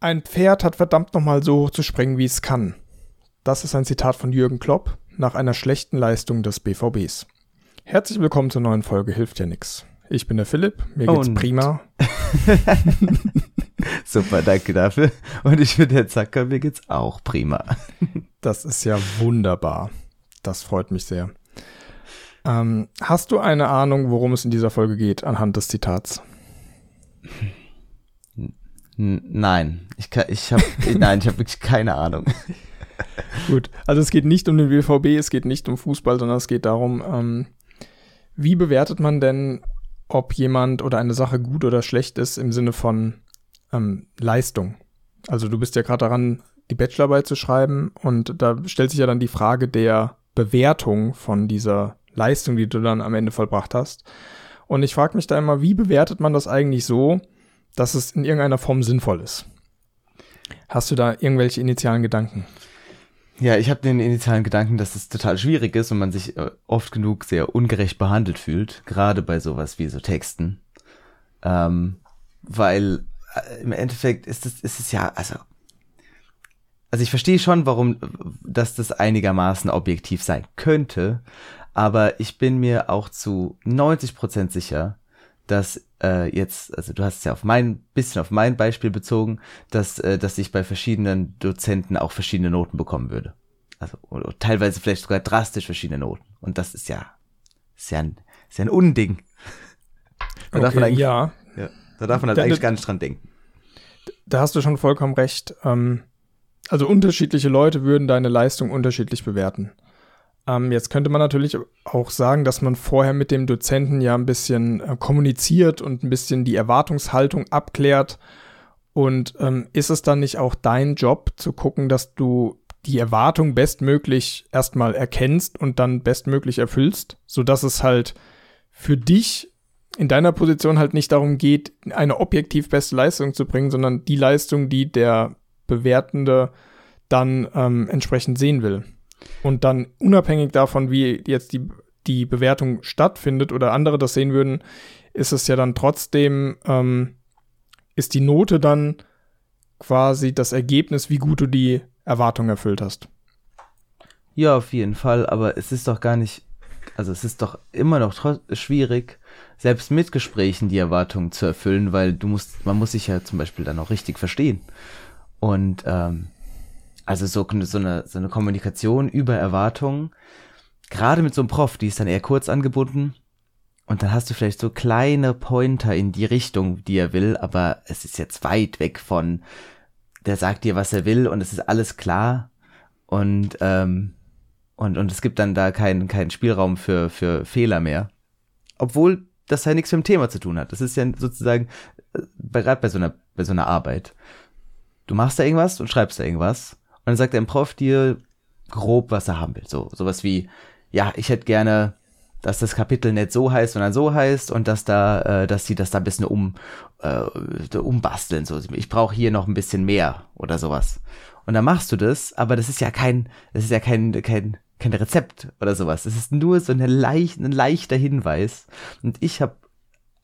Ein Pferd hat verdammt nochmal so hoch zu springen, wie es kann. Das ist ein Zitat von Jürgen Klopp nach einer schlechten Leistung des BVBs. Herzlich willkommen zur neuen Folge Hilft ja nix. Ich bin der Philipp, mir geht's Und- prima. Super, danke dafür. Und ich bin der Zacker, mir geht's auch prima. Das ist ja wunderbar. Das freut mich sehr. Ähm, hast du eine Ahnung, worum es in dieser Folge geht, anhand des Zitats? Nein, ich kann, ich habe, nein, ich habe wirklich keine Ahnung. Gut, also es geht nicht um den BVB, es geht nicht um Fußball, sondern es geht darum, ähm, wie bewertet man denn, ob jemand oder eine Sache gut oder schlecht ist im Sinne von ähm, Leistung. Also du bist ja gerade daran, die Bachelorarbeit zu schreiben und da stellt sich ja dann die Frage der Bewertung von dieser Leistung, die du dann am Ende vollbracht hast. Und ich frage mich da immer, wie bewertet man das eigentlich so, dass es in irgendeiner Form sinnvoll ist? Hast du da irgendwelche initialen Gedanken? Ja, ich habe den initialen Gedanken, dass es total schwierig ist und man sich äh, oft genug sehr ungerecht behandelt fühlt, gerade bei sowas wie so Texten. Ähm, weil äh, im Endeffekt ist es, ist es ja, also, also ich verstehe schon, warum, dass das einigermaßen objektiv sein könnte, aber ich bin mir auch zu 90% sicher, dass äh, jetzt, also du hast es ja auf mein, bisschen auf mein Beispiel bezogen, dass, äh, dass ich bei verschiedenen Dozenten auch verschiedene Noten bekommen würde. Also oder teilweise vielleicht sogar drastisch verschiedene Noten. Und das ist ja, ist ja ein, ist ja ein Unding. Da darf man eigentlich, ja, ja, da darf man halt Da- eigentlich gar nicht dran denken. da hast du schon vollkommen recht. Ähm, also unterschiedliche Leute würden deine Leistung unterschiedlich bewerten. Ähm, jetzt könnte man natürlich auch sagen, dass man vorher mit dem Dozenten ja ein bisschen äh, kommuniziert und ein bisschen die Erwartungshaltung abklärt. Und ähm, ist es dann nicht auch dein Job zu gucken, dass du die Erwartung bestmöglich erstmal erkennst und dann bestmöglich erfüllst, sodass es halt für dich in deiner Position halt nicht darum geht, eine objektiv beste Leistung zu bringen, sondern die Leistung, die der Bewertende dann ähm, entsprechend sehen will. Und dann unabhängig davon, wie jetzt die, die Bewertung stattfindet oder andere das sehen würden, ist es ja dann trotzdem, ähm, ist die Note dann quasi das Ergebnis, wie gut du die Erwartung erfüllt hast. Ja, auf jeden Fall, aber es ist doch gar nicht, also es ist doch immer noch schwierig, selbst mit Gesprächen die Erwartungen zu erfüllen, weil du musst, man muss sich ja zum Beispiel dann auch richtig verstehen. Und ähm, also so, so, eine, so eine Kommunikation über Erwartungen, gerade mit so einem Prof, die ist dann eher kurz angebunden und dann hast du vielleicht so kleine Pointer in die Richtung, die er will, aber es ist jetzt weit weg von, der sagt dir, was er will und es ist alles klar und ähm, und, und es gibt dann da keinen keinen Spielraum für, für Fehler mehr. Obwohl das ja nichts mit dem Thema zu tun hat. Das ist ja sozusagen, äh, gerade bei so einer, bei so einer Arbeit. Du machst da irgendwas und schreibst da irgendwas. Und dann sagt dein Prof dir grob, was er haben will. So, sowas wie, ja, ich hätte gerne, dass das Kapitel nicht so heißt, sondern so heißt und dass da, äh, dass sie das da ein bisschen um, äh, umbasteln. So, ich brauche hier noch ein bisschen mehr oder sowas. Und dann machst du das, aber das ist ja kein, das ist ja kein, kein, kein Rezept oder sowas. Es ist nur so eine leicht, ein leichter Hinweis. Und ich habe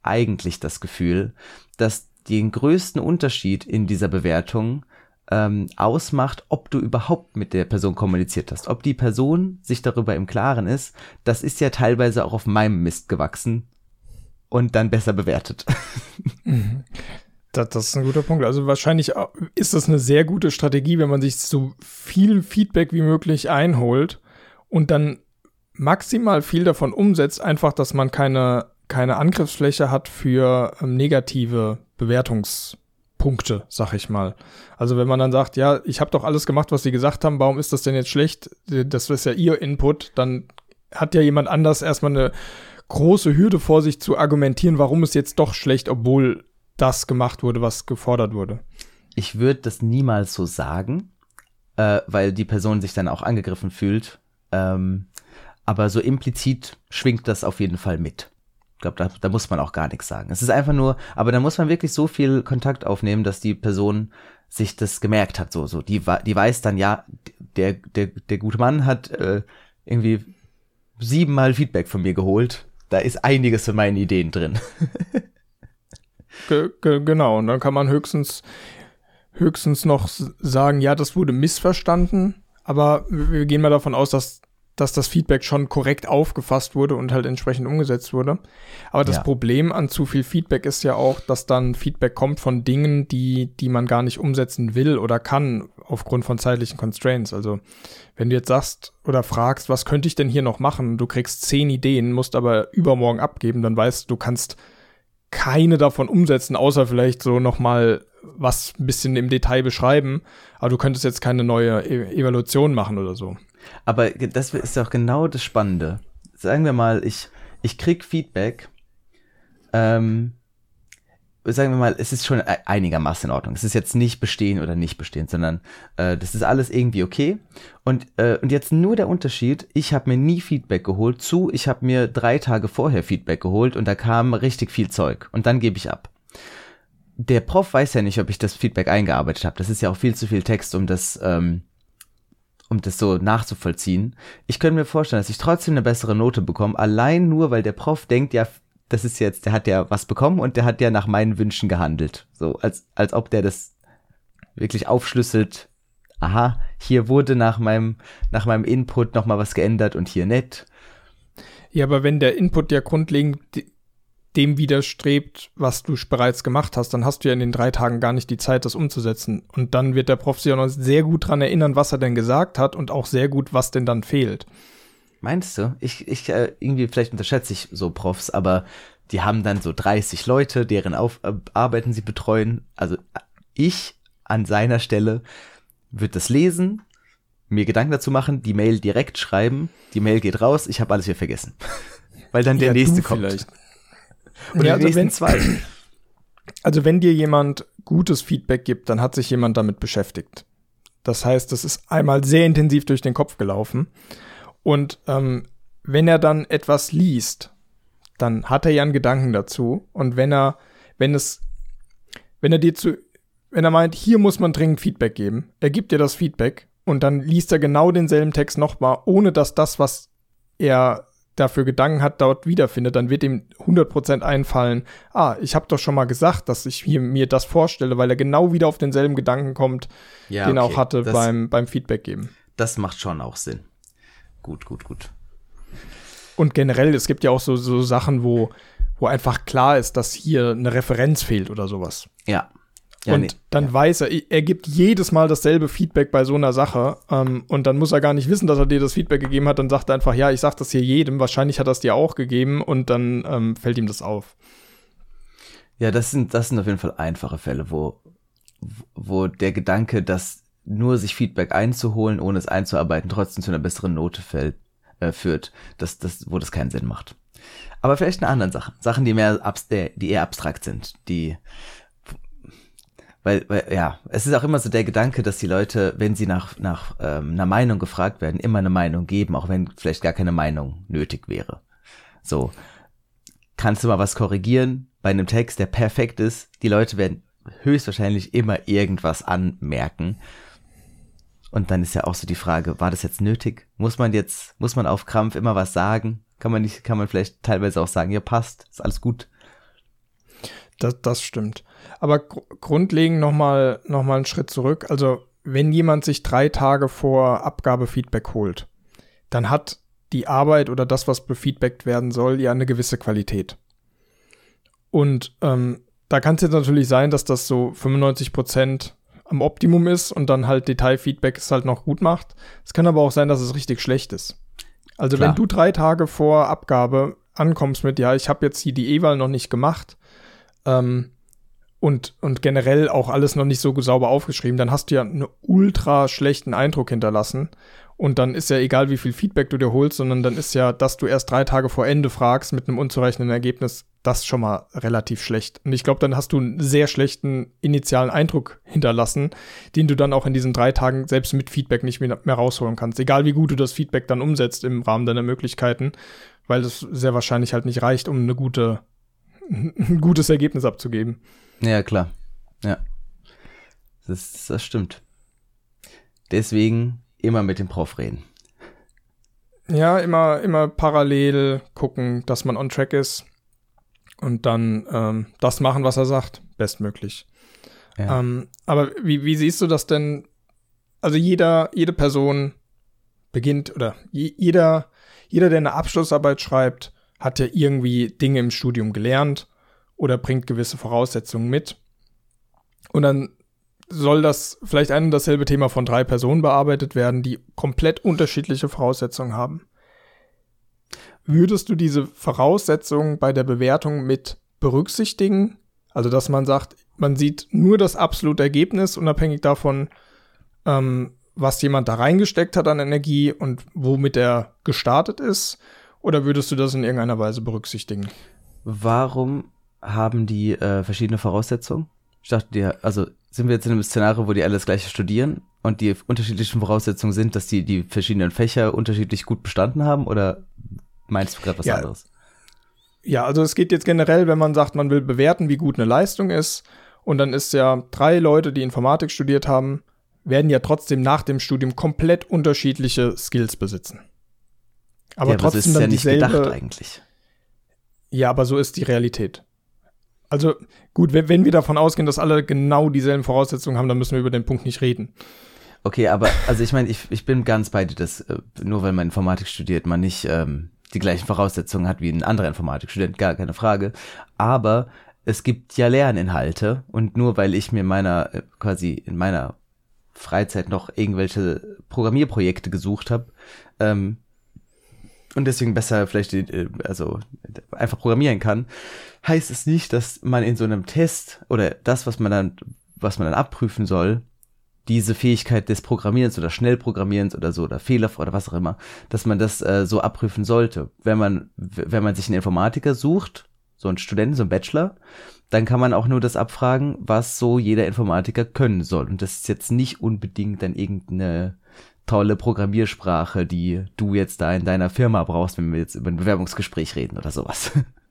eigentlich das Gefühl, dass den größten Unterschied in dieser Bewertung ähm, ausmacht, ob du überhaupt mit der Person kommuniziert hast. Ob die Person sich darüber im Klaren ist, das ist ja teilweise auch auf meinem Mist gewachsen und dann besser bewertet. Das, das ist ein guter Punkt. Also wahrscheinlich ist das eine sehr gute Strategie, wenn man sich so viel Feedback wie möglich einholt und dann maximal viel davon umsetzt, einfach, dass man keine, keine Angriffsfläche hat für ähm, negative Bewertungspunkte, sag ich mal. Also wenn man dann sagt, ja, ich habe doch alles gemacht, was sie gesagt haben, warum ist das denn jetzt schlecht? Das ist ja ihr Input, dann hat ja jemand anders erstmal eine große Hürde vor sich zu argumentieren, warum es jetzt doch schlecht, obwohl das gemacht wurde, was gefordert wurde. Ich würde das niemals so sagen, äh, weil die Person sich dann auch angegriffen fühlt. Ähm, aber so implizit schwingt das auf jeden Fall mit. Ich glaube, da, da muss man auch gar nichts sagen. Es ist einfach nur, aber da muss man wirklich so viel Kontakt aufnehmen, dass die Person sich das gemerkt hat. So, so die, die weiß dann, ja, der, der, der gute Mann hat äh, irgendwie siebenmal Feedback von mir geholt. Da ist einiges von meinen Ideen drin. Ge ge genau, und dann kann man höchstens, höchstens noch sagen, ja, das wurde missverstanden, aber wir gehen mal davon aus, dass dass das Feedback schon korrekt aufgefasst wurde und halt entsprechend umgesetzt wurde. Aber das ja. Problem an zu viel Feedback ist ja auch, dass dann Feedback kommt von Dingen, die, die man gar nicht umsetzen will oder kann aufgrund von zeitlichen Constraints. Also wenn du jetzt sagst oder fragst, was könnte ich denn hier noch machen, du kriegst zehn Ideen, musst aber übermorgen abgeben, dann weißt du, du kannst keine davon umsetzen, außer vielleicht so noch mal was ein bisschen im Detail beschreiben. Aber du könntest jetzt keine neue e Evaluation machen oder so. Aber das ist auch genau das Spannende. Sagen wir mal, ich, ich krieg Feedback, ähm, sagen wir mal, es ist schon e-, einigermaßen in Ordnung. Es ist jetzt nicht bestehen oder nicht bestehen, sondern äh, das ist alles irgendwie okay. Und, äh, und jetzt nur der Unterschied, ich habe mir nie Feedback geholt zu, ich habe mir drei Tage vorher Feedback geholt und da kam richtig viel Zeug und dann gebe ich ab. Der Prof weiß ja nicht, ob ich das Feedback eingearbeitet habe. Das ist ja auch viel zu viel Text, um das ähm, um das so nachzuvollziehen. Ich könnte mir vorstellen, dass ich trotzdem eine bessere Note bekomme, allein nur, weil der Prof denkt, ja, das ist jetzt, der hat ja was bekommen und der hat ja nach meinen Wünschen gehandelt. So, als, als ob der das wirklich aufschlüsselt. Aha, hier wurde nach meinem, nach meinem Input nochmal was geändert und hier nicht. Ja, aber wenn der Input ja grundlegend dem widerstrebt, was du bereits gemacht hast, dann hast du ja in den drei Tagen gar nicht die Zeit, das umzusetzen. Und dann wird der Prof sich auch noch sehr gut dran erinnern, was er denn gesagt hat und auch sehr gut, was denn dann fehlt. Meinst du? Ich, ich, äh, irgendwie, vielleicht unterschätze ich so Profs, aber die haben dann so 30 Leute, deren Auf äh, Arbeiten sie betreuen. Also ich an seiner Stelle würde das lesen, mir Gedanken dazu machen, die Mail direkt schreiben, die Mail geht raus, ich habe alles hier vergessen. Weil dann der ja, nächste kommt. Vielleicht. Oder ja, also wenn, zwei. Also wenn dir jemand gutes Feedback gibt, dann hat sich jemand damit beschäftigt. Das heißt, das ist einmal sehr intensiv durch den Kopf gelaufen. Und ähm, wenn er dann etwas liest, dann hat er ja einen Gedanken dazu. Und wenn er, wenn es, wenn er dir zu, wenn er meint, hier muss man dringend Feedback geben, er gibt dir das Feedback und dann liest er genau denselben Text nochmal, ohne dass das, was er dafür Gedanken hat, dort wiederfindet, dann wird ihm 100% einfallen, ah, ich habe doch schon mal gesagt, dass ich hier, mir das vorstelle, weil er genau wieder auf denselben Gedanken kommt, ja, den er auch hatte das, beim, beim Feedback geben. Das macht schon auch Sinn. Gut, gut, gut. Und generell, es gibt ja auch so, so Sachen, wo, wo einfach klar ist, dass hier eine Referenz fehlt oder sowas. Ja, ja, und nee. dann ja. weiß er, er gibt jedes Mal dasselbe Feedback bei so einer Sache. Ähm, und dann muss er gar nicht wissen, dass er dir das Feedback gegeben hat. Dann sagt er einfach, ja, ich sag das hier jedem. Wahrscheinlich hat er es dir auch gegeben. Und dann ähm, fällt ihm das auf. Ja, das sind, das sind auf jeden Fall einfache Fälle, wo, wo der Gedanke, dass nur sich Feedback einzuholen, ohne es einzuarbeiten, trotzdem zu einer besseren Note fällt, äh, führt, dass, das, wo das keinen Sinn macht. Aber vielleicht eine andere Sache. Sachen, die mehr, äh, die eher abstrakt sind, die, weil, weil, ja, es ist auch immer so der Gedanke, dass die Leute, wenn sie nach, nach ähm, einer Meinung gefragt werden, immer eine Meinung geben, auch wenn vielleicht gar keine Meinung nötig wäre. So, kannst du mal was korrigieren bei einem Text, der perfekt ist? Die Leute werden höchstwahrscheinlich immer irgendwas anmerken. Und dann ist ja auch so die Frage, war das jetzt nötig? Muss man jetzt, muss man auf Krampf immer was sagen? Kann man nicht, kann man vielleicht teilweise auch sagen, ja passt, ist alles gut. Das, das stimmt. Aber gr grundlegend nochmal noch mal einen Schritt zurück. Also, wenn jemand sich drei Tage vor Abgabe Feedback holt, dann hat die Arbeit oder das, was befeedbackt werden soll, ja eine gewisse Qualität. Und ähm, da kann es jetzt natürlich sein, dass das so 95 Prozent am Optimum ist und dann halt Detailfeedback es halt noch gut macht. Es kann aber auch sein, dass es richtig schlecht ist. Also Klar. wenn du drei Tage vor Abgabe ankommst mit, ja, ich habe jetzt hier die E-Wahl noch nicht gemacht, ähm, und, und generell auch alles noch nicht so sauber aufgeschrieben, dann hast du ja einen ultra schlechten Eindruck hinterlassen. Und dann ist ja egal, wie viel Feedback du dir holst, sondern dann ist ja, dass du erst drei Tage vor Ende fragst mit einem unzureichenden Ergebnis, das schon mal relativ schlecht. Und ich glaube, dann hast du einen sehr schlechten initialen Eindruck hinterlassen, den du dann auch in diesen drei Tagen selbst mit Feedback nicht mehr, mehr rausholen kannst. Egal wie gut du das Feedback dann umsetzt im Rahmen deiner Möglichkeiten, weil das sehr wahrscheinlich halt nicht reicht, um eine gute ein gutes Ergebnis abzugeben. Ja, klar. Ja. Das, das stimmt. Deswegen immer mit dem Prof reden. Ja, immer, immer parallel gucken, dass man on track ist und dann ähm, das machen, was er sagt, bestmöglich. Ja. Ähm, aber wie, wie siehst du das denn? Also jeder, jede Person beginnt oder jeder, jeder, der eine Abschlussarbeit schreibt, hat ja irgendwie Dinge im Studium gelernt oder bringt gewisse Voraussetzungen mit. Und dann soll das vielleicht ein und dasselbe Thema von drei Personen bearbeitet werden, die komplett unterschiedliche Voraussetzungen haben. Würdest du diese Voraussetzungen bei der Bewertung mit berücksichtigen? Also, dass man sagt, man sieht nur das absolute Ergebnis, unabhängig davon, ähm, was jemand da reingesteckt hat an Energie und womit er gestartet ist? Oder würdest du das in irgendeiner Weise berücksichtigen? Warum haben die äh, verschiedene Voraussetzungen? Ich dachte dir, also sind wir jetzt in einem Szenario, wo die alle das gleiche studieren und die unterschiedlichen Voraussetzungen sind, dass die die verschiedenen Fächer unterschiedlich gut bestanden haben oder meinst du gerade was ja. anderes? Ja, also es geht jetzt generell, wenn man sagt, man will bewerten, wie gut eine Leistung ist und dann ist ja drei Leute, die Informatik studiert haben, werden ja trotzdem nach dem Studium komplett unterschiedliche Skills besitzen. Aber ja, trotzdem aber so ist dann ja nicht dieselbe, gedacht eigentlich. Ja, aber so ist die Realität. Also gut, wenn, wenn wir davon ausgehen, dass alle genau dieselben Voraussetzungen haben, dann müssen wir über den Punkt nicht reden. Okay, aber also ich meine, ich, ich bin ganz bei dir, dass äh, nur weil man Informatik studiert, man nicht ähm, die gleichen Voraussetzungen hat wie ein anderer Informatikstudent, gar keine Frage. Aber es gibt ja Lerninhalte und nur weil ich mir meiner äh, quasi in meiner Freizeit noch irgendwelche Programmierprojekte gesucht habe, ähm, und deswegen besser vielleicht äh, also einfach programmieren kann, heißt es nicht, dass man in so einem Test oder das, was man dann, was man dann abprüfen soll, diese Fähigkeit des Programmierens oder Schnellprogrammierens oder so oder Fehler oder was auch immer, dass man das äh, so abprüfen sollte. Wenn man, wenn man sich einen Informatiker sucht, so einen Studenten, so einen Bachelor, dann kann man auch nur das abfragen, was so jeder Informatiker können soll. Und das ist jetzt nicht unbedingt dann irgendeine tolle Programmiersprache, die du jetzt da in deiner Firma brauchst, wenn wir jetzt über ein Bewerbungsgespräch reden oder sowas.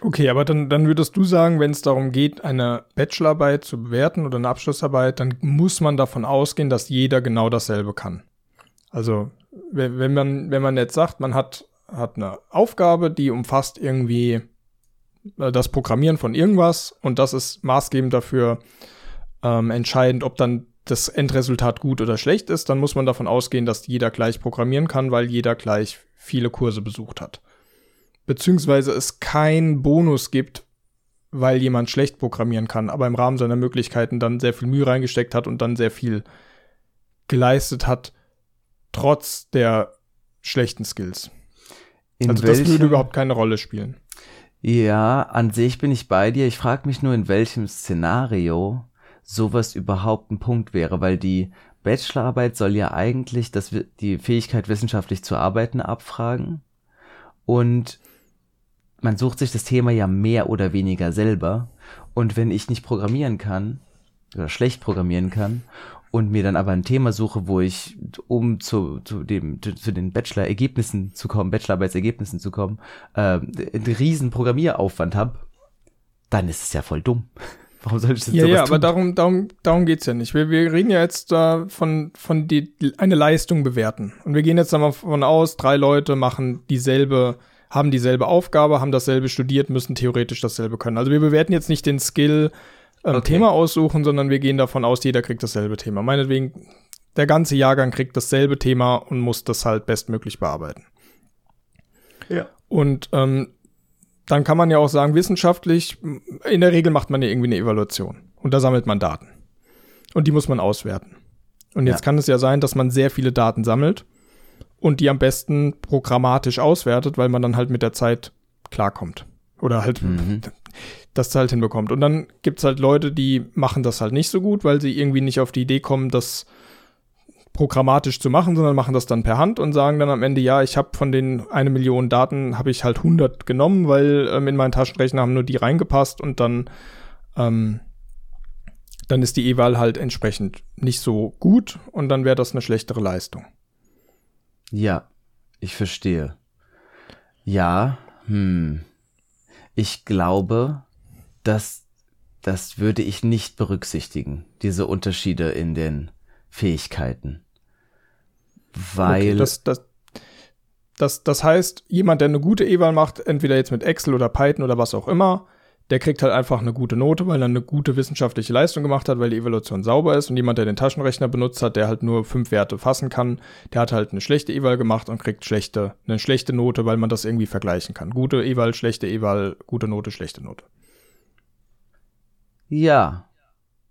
Okay, aber dann, dann würdest du sagen, wenn es darum geht, eine Bachelorarbeit zu bewerten oder eine Abschlussarbeit, dann muss man davon ausgehen, dass jeder genau dasselbe kann. Also, wenn man, wenn man jetzt sagt, man hat, hat eine Aufgabe, die umfasst irgendwie äh, das Programmieren von irgendwas und das ist maßgebend dafür ähm, entscheidend, ob dann das Endresultat gut oder schlecht ist, dann muss man davon ausgehen, dass jeder gleich programmieren kann, weil jeder gleich viele Kurse besucht hat. Beziehungsweise es keinen Bonus gibt, weil jemand schlecht programmieren kann, aber im Rahmen seiner Möglichkeiten dann sehr viel Mühe reingesteckt hat und dann sehr viel geleistet hat, trotz der schlechten Skills. In also das würde überhaupt keine Rolle spielen. Ja, an sich bin ich bei dir. Ich frage mich nur, in welchem Szenario sowas überhaupt ein Punkt wäre, weil die Bachelorarbeit soll ja eigentlich das, die Fähigkeit, wissenschaftlich zu arbeiten, abfragen. Und man sucht sich das Thema ja mehr oder weniger selber. Und wenn ich nicht programmieren kann, oder schlecht programmieren kann, und mir dann aber ein Thema suche, wo ich, um zu, zu dem, zu, zu den Bachelor-Ergebnissen zu kommen, Bachelorarbeitsergebnissen zu kommen, äh, einen riesen Programmieraufwand habe, dann ist es ja voll dumm. Warum soll ich das Ja, ja, tun? aber darum, darum, darum geht's ja nicht. Wir, wir reden ja jetzt da von, von die, eine Leistung bewerten. Und wir gehen jetzt davon aus, drei Leute machen dieselbe, haben dieselbe Aufgabe, haben dasselbe studiert, müssen theoretisch dasselbe können. Also wir bewerten jetzt nicht den Skill, ähm, okay. Thema aussuchen, sondern wir gehen davon aus, jeder kriegt dasselbe Thema. Meinetwegen, der ganze Jahrgang kriegt dasselbe Thema und muss das halt bestmöglich bearbeiten. Ja. Und ähm, dann kann man ja auch sagen, wissenschaftlich, in der Regel macht man ja irgendwie eine Evaluation und da sammelt man Daten. Und die muss man auswerten. Und jetzt ja. kann es ja sein, dass man sehr viele Daten sammelt und die am besten programmatisch auswertet, weil man dann halt mit der Zeit klarkommt. Oder halt mhm. das halt hinbekommt. Und dann gibt's halt Leute, die machen das halt nicht so gut, weil sie irgendwie nicht auf die Idee kommen, dass programmatisch zu machen, sondern machen das dann per Hand und sagen dann am Ende, ja, ich habe von den eine Million Daten, habe ich halt 100 genommen, weil ähm, in meinen Taschenrechner haben nur die reingepasst und dann, ähm, dann ist die E-Wahl halt entsprechend nicht so gut und dann wäre das eine schlechtere Leistung. Ja, ich verstehe. Ja, hm. Ich glaube, dass das würde ich nicht berücksichtigen, diese Unterschiede in den Fähigkeiten. Weil. Okay, das, das, das, das heißt, jemand, der eine gute E-Wahl macht, entweder jetzt mit Excel oder Python oder was auch immer, der kriegt halt einfach eine gute Note, weil er eine gute wissenschaftliche Leistung gemacht hat, weil die Evaluation sauber ist. Und jemand, der den Taschenrechner benutzt hat, der halt nur fünf Werte fassen kann, der hat halt eine schlechte Eval gemacht und kriegt schlechte, eine schlechte Note, weil man das irgendwie vergleichen kann. Gute Eval, schlechte Eval, gute Note, schlechte Note. Ja.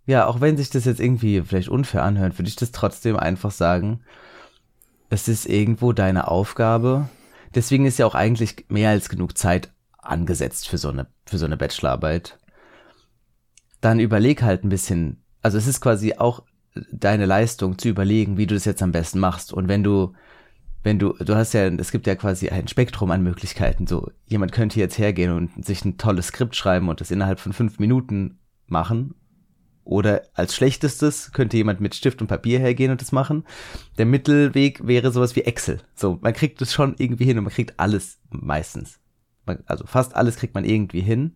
Ja, auch wenn sich das jetzt irgendwie vielleicht unfair anhört, würde ich das trotzdem einfach sagen. Es ist irgendwo deine Aufgabe. Deswegen ist ja auch eigentlich mehr als genug Zeit angesetzt für so eine, für so eine Bachelorarbeit. Dann überleg halt ein bisschen, also es ist quasi auch deine Leistung zu überlegen, wie du das jetzt am besten machst. Und wenn du, wenn du, du hast ja, es gibt ja quasi ein Spektrum an Möglichkeiten. So, jemand könnte jetzt hergehen und sich ein tolles Skript schreiben und das innerhalb von fünf Minuten machen. Oder als schlechtestes könnte jemand mit Stift und Papier hergehen und das machen. Der Mittelweg wäre sowas wie Excel. So, man kriegt es schon irgendwie hin und man kriegt alles meistens also fast alles kriegt man irgendwie hin.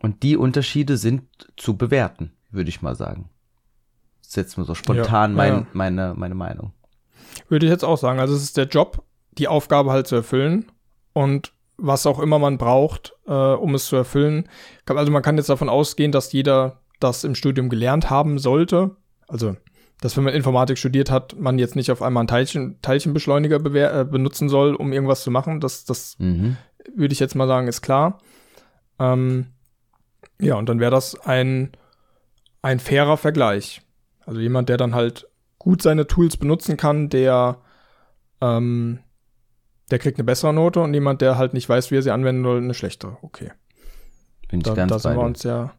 Und die Unterschiede sind zu bewerten, würde ich mal sagen. Das ist jetzt nur so spontan ja, mein, ja. meine, meine Meinung. Würde ich jetzt auch sagen. Also es ist der Job, die Aufgabe halt zu erfüllen und was auch immer man braucht, äh, um es zu erfüllen. Also man kann jetzt davon ausgehen, dass jeder das im Studium gelernt haben sollte. Also, dass wenn man Informatik studiert hat, man jetzt nicht auf einmal einen Teilchen, Teilchenbeschleuniger äh, benutzen soll, um irgendwas zu machen. Das, das mhm würde ich jetzt mal sagen, ist klar. Ähm, ja, und dann wäre das ein, ein fairer Vergleich. Also jemand, der dann halt gut seine Tools benutzen kann, der, ähm, der kriegt eine bessere Note und jemand, der halt nicht weiß, wie er sie anwenden soll, eine schlechtere. Okay. Bin ich da, ganz da sind wir uns ja,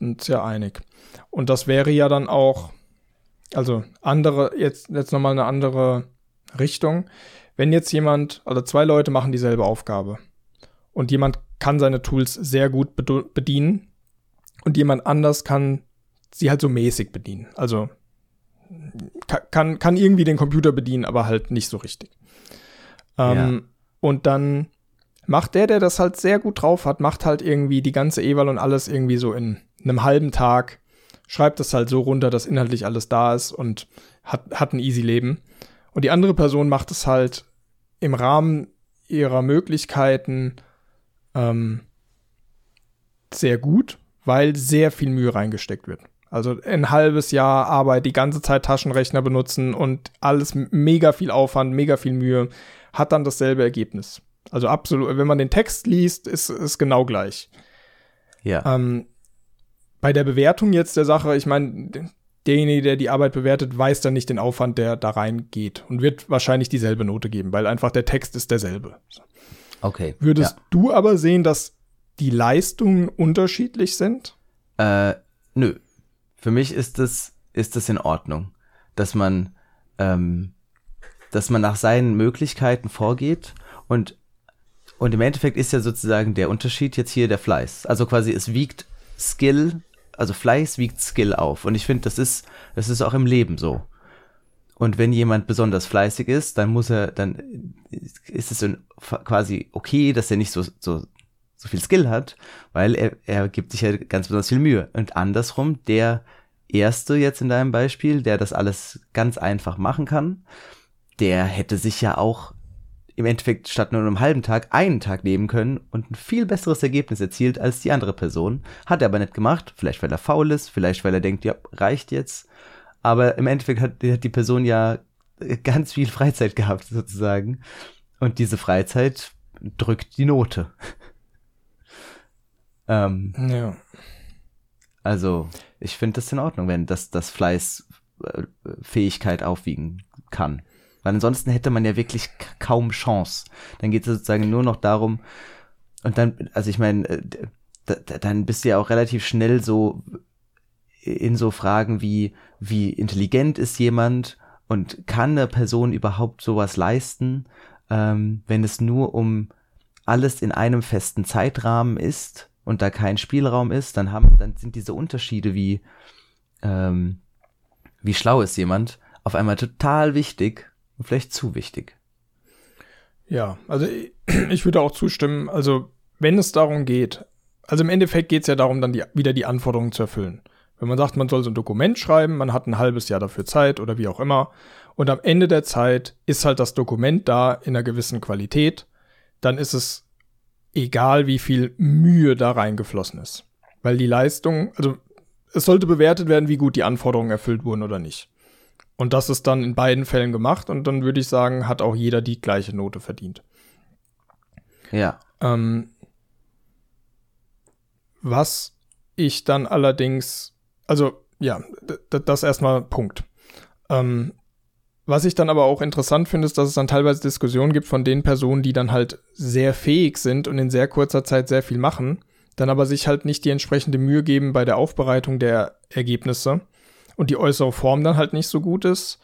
uns ja einig. Und das wäre ja dann auch, also andere, jetzt, jetzt nochmal eine andere Richtung wenn jetzt jemand, also zwei Leute machen dieselbe Aufgabe und jemand kann seine Tools sehr gut bedienen und jemand anders kann sie halt so mäßig bedienen. Also kann, kann irgendwie den Computer bedienen, aber halt nicht so richtig. Ähm, ja. Und dann macht der, der das halt sehr gut drauf hat, macht halt irgendwie die ganze Eval und alles irgendwie so in einem halben Tag, schreibt es halt so runter, dass inhaltlich alles da ist und hat, hat ein easy Leben. Und die andere Person macht es halt im Rahmen ihrer Möglichkeiten ähm, sehr gut, weil sehr viel Mühe reingesteckt wird. Also ein halbes Jahr Arbeit, die ganze Zeit Taschenrechner benutzen und alles mega viel Aufwand, mega viel Mühe, hat dann dasselbe Ergebnis. Also absolut, wenn man den Text liest, ist es genau gleich. Ja. Ähm, bei der Bewertung jetzt der Sache, ich meine, derjenige, der die Arbeit bewertet, weiß dann nicht den Aufwand, der da reingeht und wird wahrscheinlich dieselbe Note geben, weil einfach der Text ist derselbe. Okay. Würdest ja. du aber sehen, dass die Leistungen unterschiedlich sind? Äh, nö. Für mich ist es ist es in Ordnung, dass man ähm, dass man nach seinen Möglichkeiten vorgeht und und im Endeffekt ist ja sozusagen der Unterschied jetzt hier der Fleiß. Also quasi es wiegt Skill also Fleiß wiegt Skill auf. Und ich finde, das ist, das ist auch im Leben so. Und wenn jemand besonders fleißig ist, dann muss er, dann ist es quasi okay, dass er nicht so, so, so viel Skill hat, weil er, er gibt sich ja ganz besonders viel Mühe. Und andersrum, der Erste jetzt in deinem Beispiel, der das alles ganz einfach machen kann, der hätte sich ja auch im Endeffekt statt nur einem halben Tag einen Tag nehmen können und ein viel besseres Ergebnis erzielt als die andere Person. Hat er aber nicht gemacht, vielleicht weil er faul ist, vielleicht weil er denkt, ja, reicht jetzt. Aber im Endeffekt hat, hat die Person ja ganz viel Freizeit gehabt, sozusagen. Und diese Freizeit drückt die Note. ähm, ja. Also, ich finde das in Ordnung, wenn das, das Fleiß äh, Fähigkeit aufwiegen kann. Weil ansonsten hätte man ja wirklich kaum Chance. Dann geht es sozusagen nur noch darum, und dann, also ich meine, äh, dann bist du ja auch relativ schnell so in so Fragen wie, wie intelligent ist jemand und kann eine Person überhaupt sowas leisten, ähm, wenn es nur um alles in einem festen Zeitrahmen ist und da kein Spielraum ist, dann haben, dann sind diese Unterschiede wie, ähm, wie schlau ist jemand, auf einmal total wichtig vielleicht zu wichtig. Ja, also ich würde auch zustimmen. Also wenn es darum geht, also im Endeffekt geht es ja darum, dann die, wieder die Anforderungen zu erfüllen. Wenn man sagt, man soll so ein Dokument schreiben, man hat ein halbes Jahr dafür Zeit oder wie auch immer, und am Ende der Zeit ist halt das Dokument da in einer gewissen Qualität, dann ist es egal wie viel Mühe da reingeflossen ist. Weil die Leistung, also es sollte bewertet werden, wie gut die Anforderungen erfüllt wurden oder nicht. Und das ist dann in beiden Fällen gemacht und dann würde ich sagen, hat auch jeder die gleiche Note verdient. Ja. Ähm, was ich dann allerdings, also ja, das erstmal Punkt. Ähm, was ich dann aber auch interessant finde, ist, dass es dann teilweise Diskussionen gibt von den Personen, die dann halt sehr fähig sind und in sehr kurzer Zeit sehr viel machen, dann aber sich halt nicht die entsprechende Mühe geben bei der Aufbereitung der Ergebnisse und die äußere Form dann halt nicht so gut ist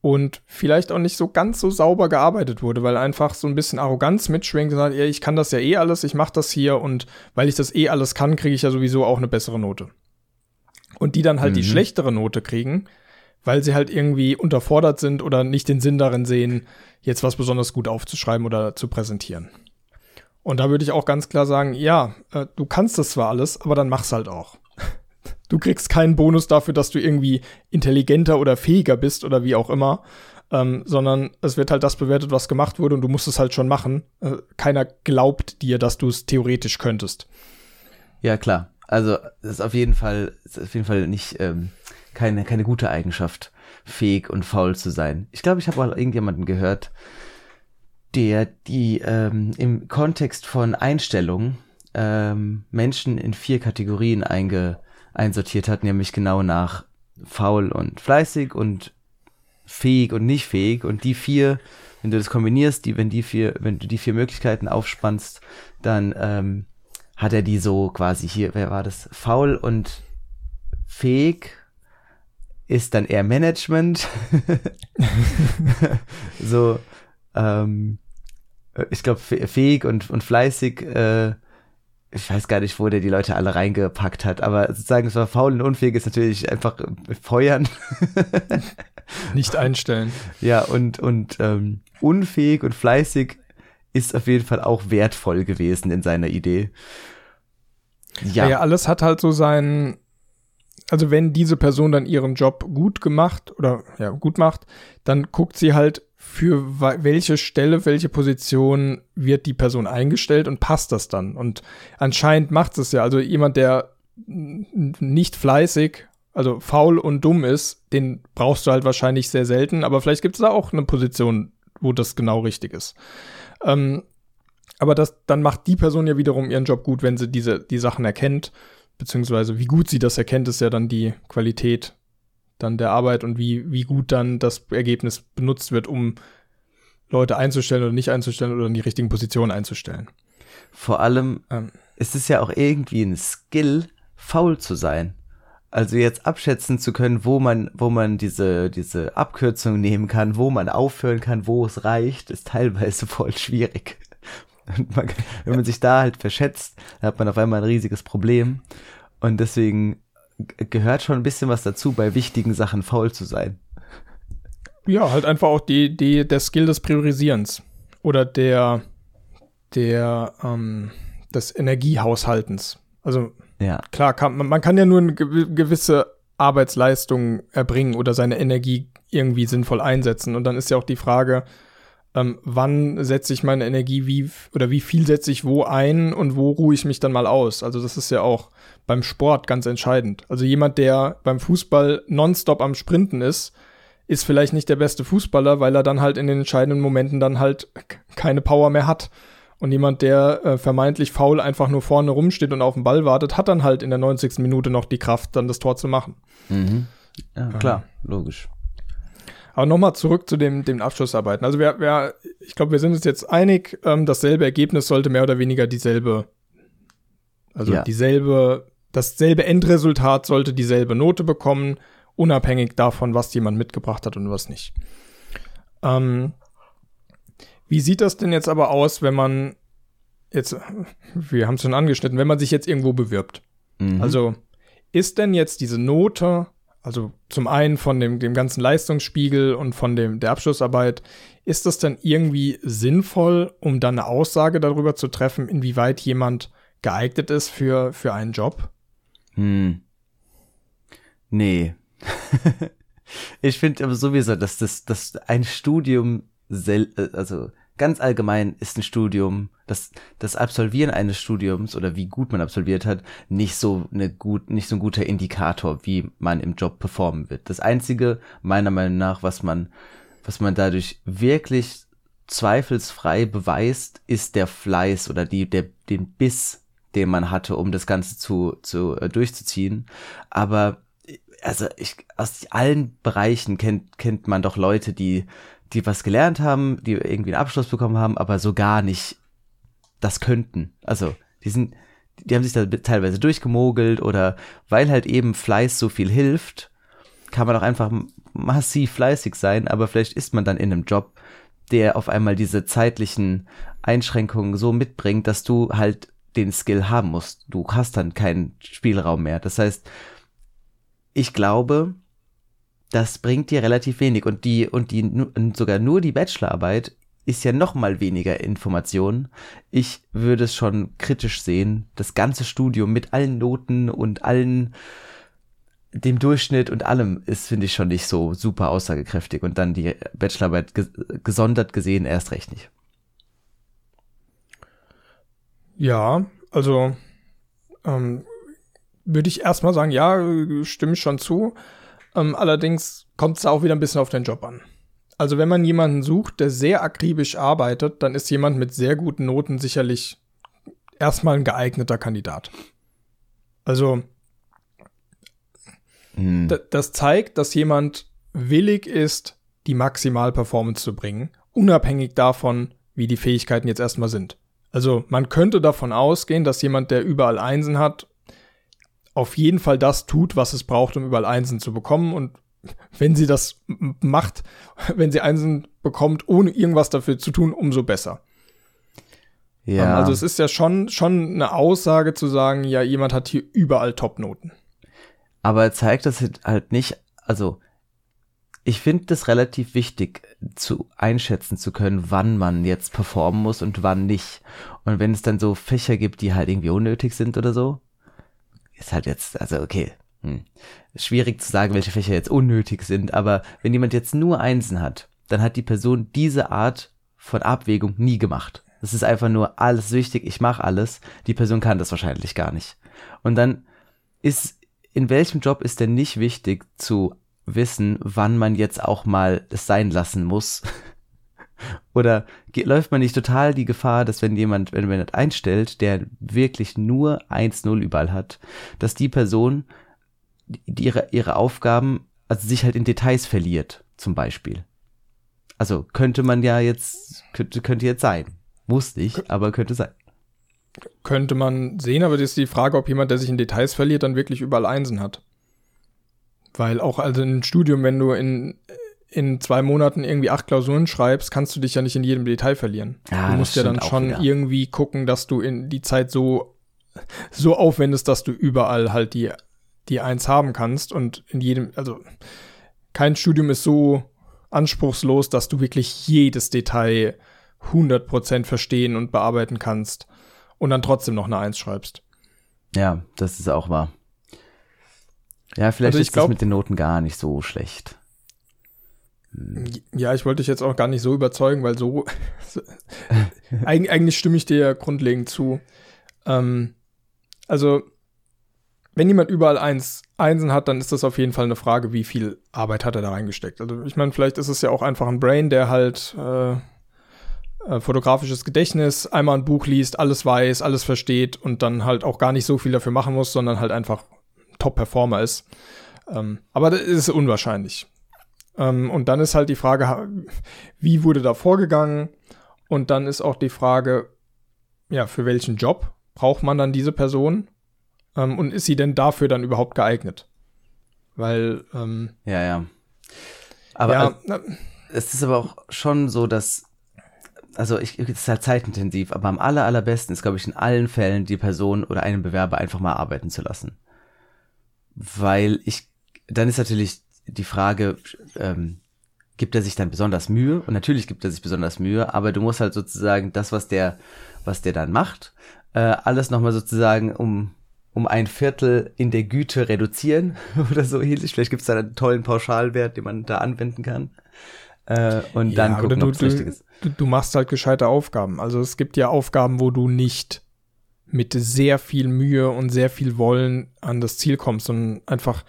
und vielleicht auch nicht so ganz so sauber gearbeitet wurde, weil einfach so ein bisschen Arroganz mitschwingt und sagt, ja, ich kann das ja eh alles, ich mache das hier und weil ich das eh alles kann, kriege ich ja sowieso auch eine bessere Note. Und die dann halt mhm. die schlechtere Note kriegen, weil sie halt irgendwie unterfordert sind oder nicht den Sinn darin sehen, jetzt was besonders gut aufzuschreiben oder zu präsentieren. Und da würde ich auch ganz klar sagen, ja, äh, du kannst das zwar alles, aber dann mach's halt auch. Du kriegst keinen Bonus dafür, dass du irgendwie intelligenter oder fähiger bist oder wie auch immer, ähm, sondern es wird halt das bewertet, was gemacht wurde und du musst es halt schon machen. Äh, keiner glaubt dir, dass du es theoretisch könntest. Ja, klar. Also, das ist auf jeden Fall, ist auf jeden Fall nicht, ähm, keine, keine gute Eigenschaft, fähig und faul zu sein. Ich glaube, ich habe mal irgendjemanden gehört, der die ähm, im Kontext von Einstellungen ähm, Menschen in vier Kategorien einge, einsortiert hat, nämlich genau nach faul und fleißig und fähig und nicht fähig. Und die vier, wenn du das kombinierst, die, wenn die vier, wenn du die vier Möglichkeiten aufspannst, dann ähm, hat er die so quasi hier, wer war das? Faul und fähig ist dann eher Management. so, ähm, ich glaube, fähig und, und fleißig, äh, ich weiß gar nicht, wo der die Leute alle reingepackt hat, aber sozusagen, es war faul und unfähig ist natürlich einfach feuern. Nicht einstellen. Ja, und, und ähm, unfähig und fleißig ist auf jeden Fall auch wertvoll gewesen in seiner Idee. Ja. ja, alles hat halt so seinen, also wenn diese Person dann ihren Job gut gemacht oder ja, gut macht, dann guckt sie halt, für welche Stelle, welche Position wird die Person eingestellt und passt das dann? Und anscheinend macht es ja. Also jemand, der nicht fleißig, also faul und dumm ist, den brauchst du halt wahrscheinlich sehr selten, aber vielleicht gibt es da auch eine Position, wo das genau richtig ist. Ähm, aber das, dann macht die Person ja wiederum ihren Job gut, wenn sie diese, die Sachen erkennt beziehungsweise wie gut sie das erkennt, ist ja dann die Qualität dann der Arbeit und wie, wie gut dann das Ergebnis benutzt wird, um Leute einzustellen oder nicht einzustellen oder in die richtigen Positionen einzustellen. Vor allem ähm, ist es ja auch irgendwie ein Skill, faul zu sein. Also jetzt abschätzen zu können, wo man, wo man diese, diese Abkürzung nehmen kann, wo man aufhören kann, wo es reicht, ist teilweise voll schwierig. Man, wenn man sich da halt verschätzt, dann hat man auf einmal ein riesiges Problem. Und deswegen gehört schon ein bisschen was dazu, bei wichtigen Sachen faul zu sein. Ja, halt einfach auch die, die, der Skill des Priorisierens oder der, der, ähm, des Energiehaushaltens. Also ja. klar, kann, man kann ja nur eine gewisse Arbeitsleistung erbringen oder seine Energie irgendwie sinnvoll einsetzen. Und dann ist ja auch die Frage, ähm, wann setze ich meine Energie wie oder wie viel setze ich wo ein und wo ruhe ich mich dann mal aus. Also das ist ja auch beim Sport ganz entscheidend. Also jemand, der beim Fußball nonstop am Sprinten ist, ist vielleicht nicht der beste Fußballer, weil er dann halt in den entscheidenden Momenten dann halt keine Power mehr hat. Und jemand, der äh, vermeintlich faul einfach nur vorne rumsteht und auf den Ball wartet, hat dann halt in der 90. Minute noch die Kraft, dann das Tor zu machen. Mhm. Ja, klar, logisch. Aber nochmal zurück zu dem, dem Abschlussarbeiten. Also wir, wir, ich glaube, wir sind uns jetzt einig, ähm, dasselbe Ergebnis sollte mehr oder weniger dieselbe, also ja. dieselbe, dasselbe Endresultat sollte dieselbe Note bekommen, unabhängig davon, was jemand mitgebracht hat und was nicht. Ähm, wie sieht das denn jetzt aber aus, wenn man jetzt, wir haben es schon angeschnitten, wenn man sich jetzt irgendwo bewirbt? Mhm. Also ist denn jetzt diese Note also zum einen von dem, dem ganzen Leistungsspiegel und von dem, der Abschlussarbeit. Ist das denn irgendwie sinnvoll, um dann eine Aussage darüber zu treffen, inwieweit jemand geeignet ist für, für einen Job? Hm. Nee. ich finde aber sowieso, dass das, dass ein Studium, sel also ganz allgemein ist ein Studium, das, das Absolvieren eines Studiums oder wie gut man absolviert hat, nicht so eine gut, nicht so ein guter Indikator, wie man im Job performen wird. Das einzige, meiner Meinung nach, was man, was man dadurch wirklich zweifelsfrei beweist, ist der Fleiß oder die, der, den Biss, den man hatte, um das Ganze zu, zu äh, durchzuziehen. Aber also ich, aus allen Bereichen kennt, kennt man doch Leute, die die was gelernt haben, die irgendwie einen Abschluss bekommen haben, aber so gar nicht das könnten. Also, die sind, die haben sich da teilweise durchgemogelt oder weil halt eben Fleiß so viel hilft, kann man auch einfach massiv fleißig sein, aber vielleicht ist man dann in einem Job, der auf einmal diese zeitlichen Einschränkungen so mitbringt, dass du halt den Skill haben musst. Du hast dann keinen Spielraum mehr. Das heißt, ich glaube, das bringt dir relativ wenig und die und die und sogar nur die Bachelorarbeit ist ja noch mal weniger Information. Ich würde es schon kritisch sehen, das ganze Studium mit allen Noten und allen dem Durchschnitt und allem ist finde ich schon nicht so super aussagekräftig und dann die Bachelorarbeit ges gesondert gesehen erst recht nicht. Ja, also ähm, würde ich erstmal sagen, ja, stimme ich schon zu. Ähm, allerdings kommt es auch wieder ein bisschen auf den Job an. Also wenn man jemanden sucht, der sehr akribisch arbeitet, dann ist jemand mit sehr guten Noten sicherlich erstmal ein geeigneter Kandidat. Also hm. das zeigt, dass jemand willig ist, die Maximalperformance zu bringen, unabhängig davon, wie die Fähigkeiten jetzt erstmal sind. Also man könnte davon ausgehen, dass jemand, der überall Einsen hat, auf jeden Fall das tut, was es braucht, um überall Einsen zu bekommen. Und wenn sie das macht, wenn sie Einsen bekommt, ohne irgendwas dafür zu tun, umso besser. Ja. Ähm, also es ist ja schon, schon eine Aussage zu sagen, ja, jemand hat hier überall Topnoten. Aber er zeigt das halt nicht, also ich finde das relativ wichtig zu einschätzen zu können, wann man jetzt performen muss und wann nicht. Und wenn es dann so Fächer gibt, die halt irgendwie unnötig sind oder so, ist halt jetzt, also okay, hm. schwierig zu sagen, welche Fächer jetzt unnötig sind, aber wenn jemand jetzt nur Einsen hat, dann hat die Person diese Art von Abwägung nie gemacht. Das ist einfach nur alles wichtig, ich mache alles. Die Person kann das wahrscheinlich gar nicht. Und dann ist, in welchem Job ist denn nicht wichtig zu wissen, wann man jetzt auch mal es sein lassen muss, oder läuft man nicht total die Gefahr, dass wenn jemand, wenn man jemand einstellt, der wirklich nur 1-0 überall hat, dass die Person die ihre, ihre Aufgaben, also sich halt in Details verliert, zum Beispiel. Also könnte man ja jetzt, könnte, könnte jetzt sein. Muss nicht, aber könnte sein. Könnte man sehen, aber das ist die Frage, ob jemand, der sich in Details verliert, dann wirklich überall Einsen hat. Weil auch also im Studium, wenn du in in zwei Monaten irgendwie acht Klausuren schreibst, kannst du dich ja nicht in jedem Detail verlieren. Ja, du musst ja dann schon wieder. irgendwie gucken, dass du in die Zeit so, so aufwendest, dass du überall halt die, die Eins haben kannst und in jedem, also kein Studium ist so anspruchslos, dass du wirklich jedes Detail 100% verstehen und bearbeiten kannst und dann trotzdem noch eine Eins schreibst. Ja, das ist auch wahr. Ja, vielleicht also ist glaub, das mit den Noten gar nicht so schlecht. Ja, ich wollte dich jetzt auch gar nicht so überzeugen, weil so, eigentlich, eigentlich stimme ich dir ja grundlegend zu. Ähm, also, wenn jemand überall eins, Einsen hat, dann ist das auf jeden Fall eine Frage, wie viel Arbeit hat er da reingesteckt. Also, ich meine, vielleicht ist es ja auch einfach ein Brain, der halt äh, äh, fotografisches Gedächtnis, einmal ein Buch liest, alles weiß, alles versteht und dann halt auch gar nicht so viel dafür machen muss, sondern halt einfach Top-Performer ist. Ähm, aber das ist unwahrscheinlich. Ähm, und dann ist halt die Frage, wie wurde da vorgegangen? Und dann ist auch die Frage, ja, für welchen Job braucht man dann diese Person? Ähm, und ist sie denn dafür dann überhaupt geeignet? Weil, ähm, ja, ja. Aber ja, also, es ist aber auch schon so, dass also ich, es ist halt zeitintensiv, aber am aller, allerbesten ist, glaube ich, in allen Fällen die Person oder einen Bewerber einfach mal arbeiten zu lassen. Weil ich, dann ist natürlich die Frage, ähm, gibt er sich dann besonders Mühe? Und natürlich gibt er sich besonders Mühe, aber du musst halt sozusagen das, was der, was der dann macht, äh, alles nochmal sozusagen um, um ein Viertel in der Güte reduzieren oder so ähnlich. Vielleicht gibt es da einen tollen Pauschalwert, den man da anwenden kann. Äh, und dann ja, gucken, du, du, du machst halt gescheite Aufgaben. Also es gibt ja Aufgaben, wo du nicht mit sehr viel Mühe und sehr viel Wollen an das Ziel kommst, sondern einfach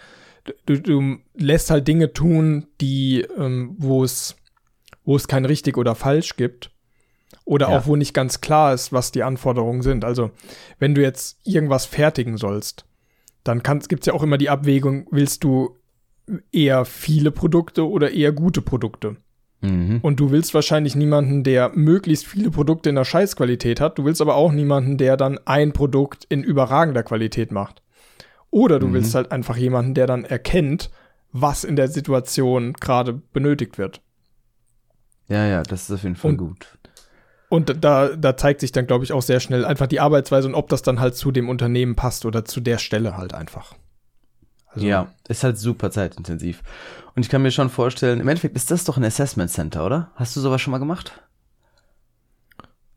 du, du lässt halt Dinge tun, die, ähm, wo es, wo es kein richtig oder falsch gibt. Oder ja. auch wo nicht ganz klar ist, was die Anforderungen sind. Also, wenn du jetzt irgendwas fertigen sollst, dann gibt es ja auch immer die Abwägung, willst du eher viele Produkte oder eher gute Produkte? Mhm. Und du willst wahrscheinlich niemanden, der möglichst viele Produkte in der Scheißqualität hat. Du willst aber auch niemanden, der dann ein Produkt in überragender Qualität macht. Oder du mhm. willst halt einfach jemanden, der dann erkennt, was in der Situation gerade benötigt wird. Ja, ja, das ist auf jeden Fall und, gut. Und da, da zeigt sich dann, glaube ich, auch sehr schnell einfach die Arbeitsweise und ob das dann halt zu dem Unternehmen passt oder zu der Stelle halt einfach. Also, ja, ist halt super zeitintensiv. Und ich kann mir schon vorstellen, im Endeffekt ist das doch ein Assessment Center, oder? Hast du sowas schon mal gemacht?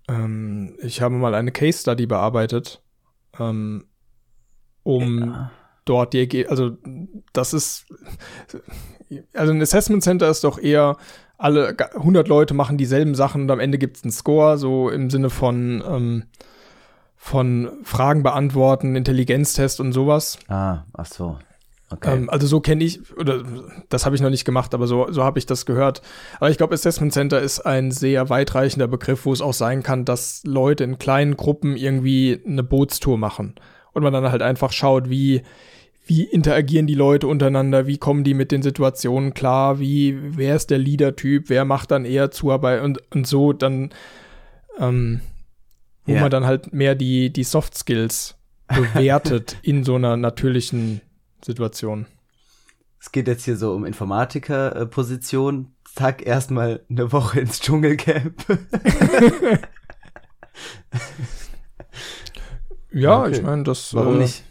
Ähm, ich habe mal eine Case Study bearbeitet, ähm, um ja. dort die Ergebnisse, also das ist, also ein Assessment Center ist doch eher, alle 100 Leute machen dieselben Sachen und am Ende gibt es einen Score, so im Sinne von, ähm, von Fragen beantworten, Intelligenztest und sowas. Ah, ach so. Okay. Ähm, also so kenne ich, oder das habe ich noch nicht gemacht, aber so, so habe ich das gehört. Aber ich glaube, Assessment Center ist ein sehr weitreichender Begriff, wo es auch sein kann, dass Leute in kleinen Gruppen irgendwie eine Bootstour machen. Und man dann halt einfach schaut, wie, wie interagieren die Leute untereinander, wie kommen die mit den Situationen klar, wie, wer ist der Leader-Typ, wer macht dann eher Zuarbeit und, und so dann, ähm, wo yeah. man dann halt mehr die, die Soft Skills bewertet in so einer natürlichen Situation. Es geht jetzt hier so um Informatiker-Position. Zack, erstmal eine Woche ins Dschungelcamp. ja, okay. ich meine, das. Warum äh, nicht?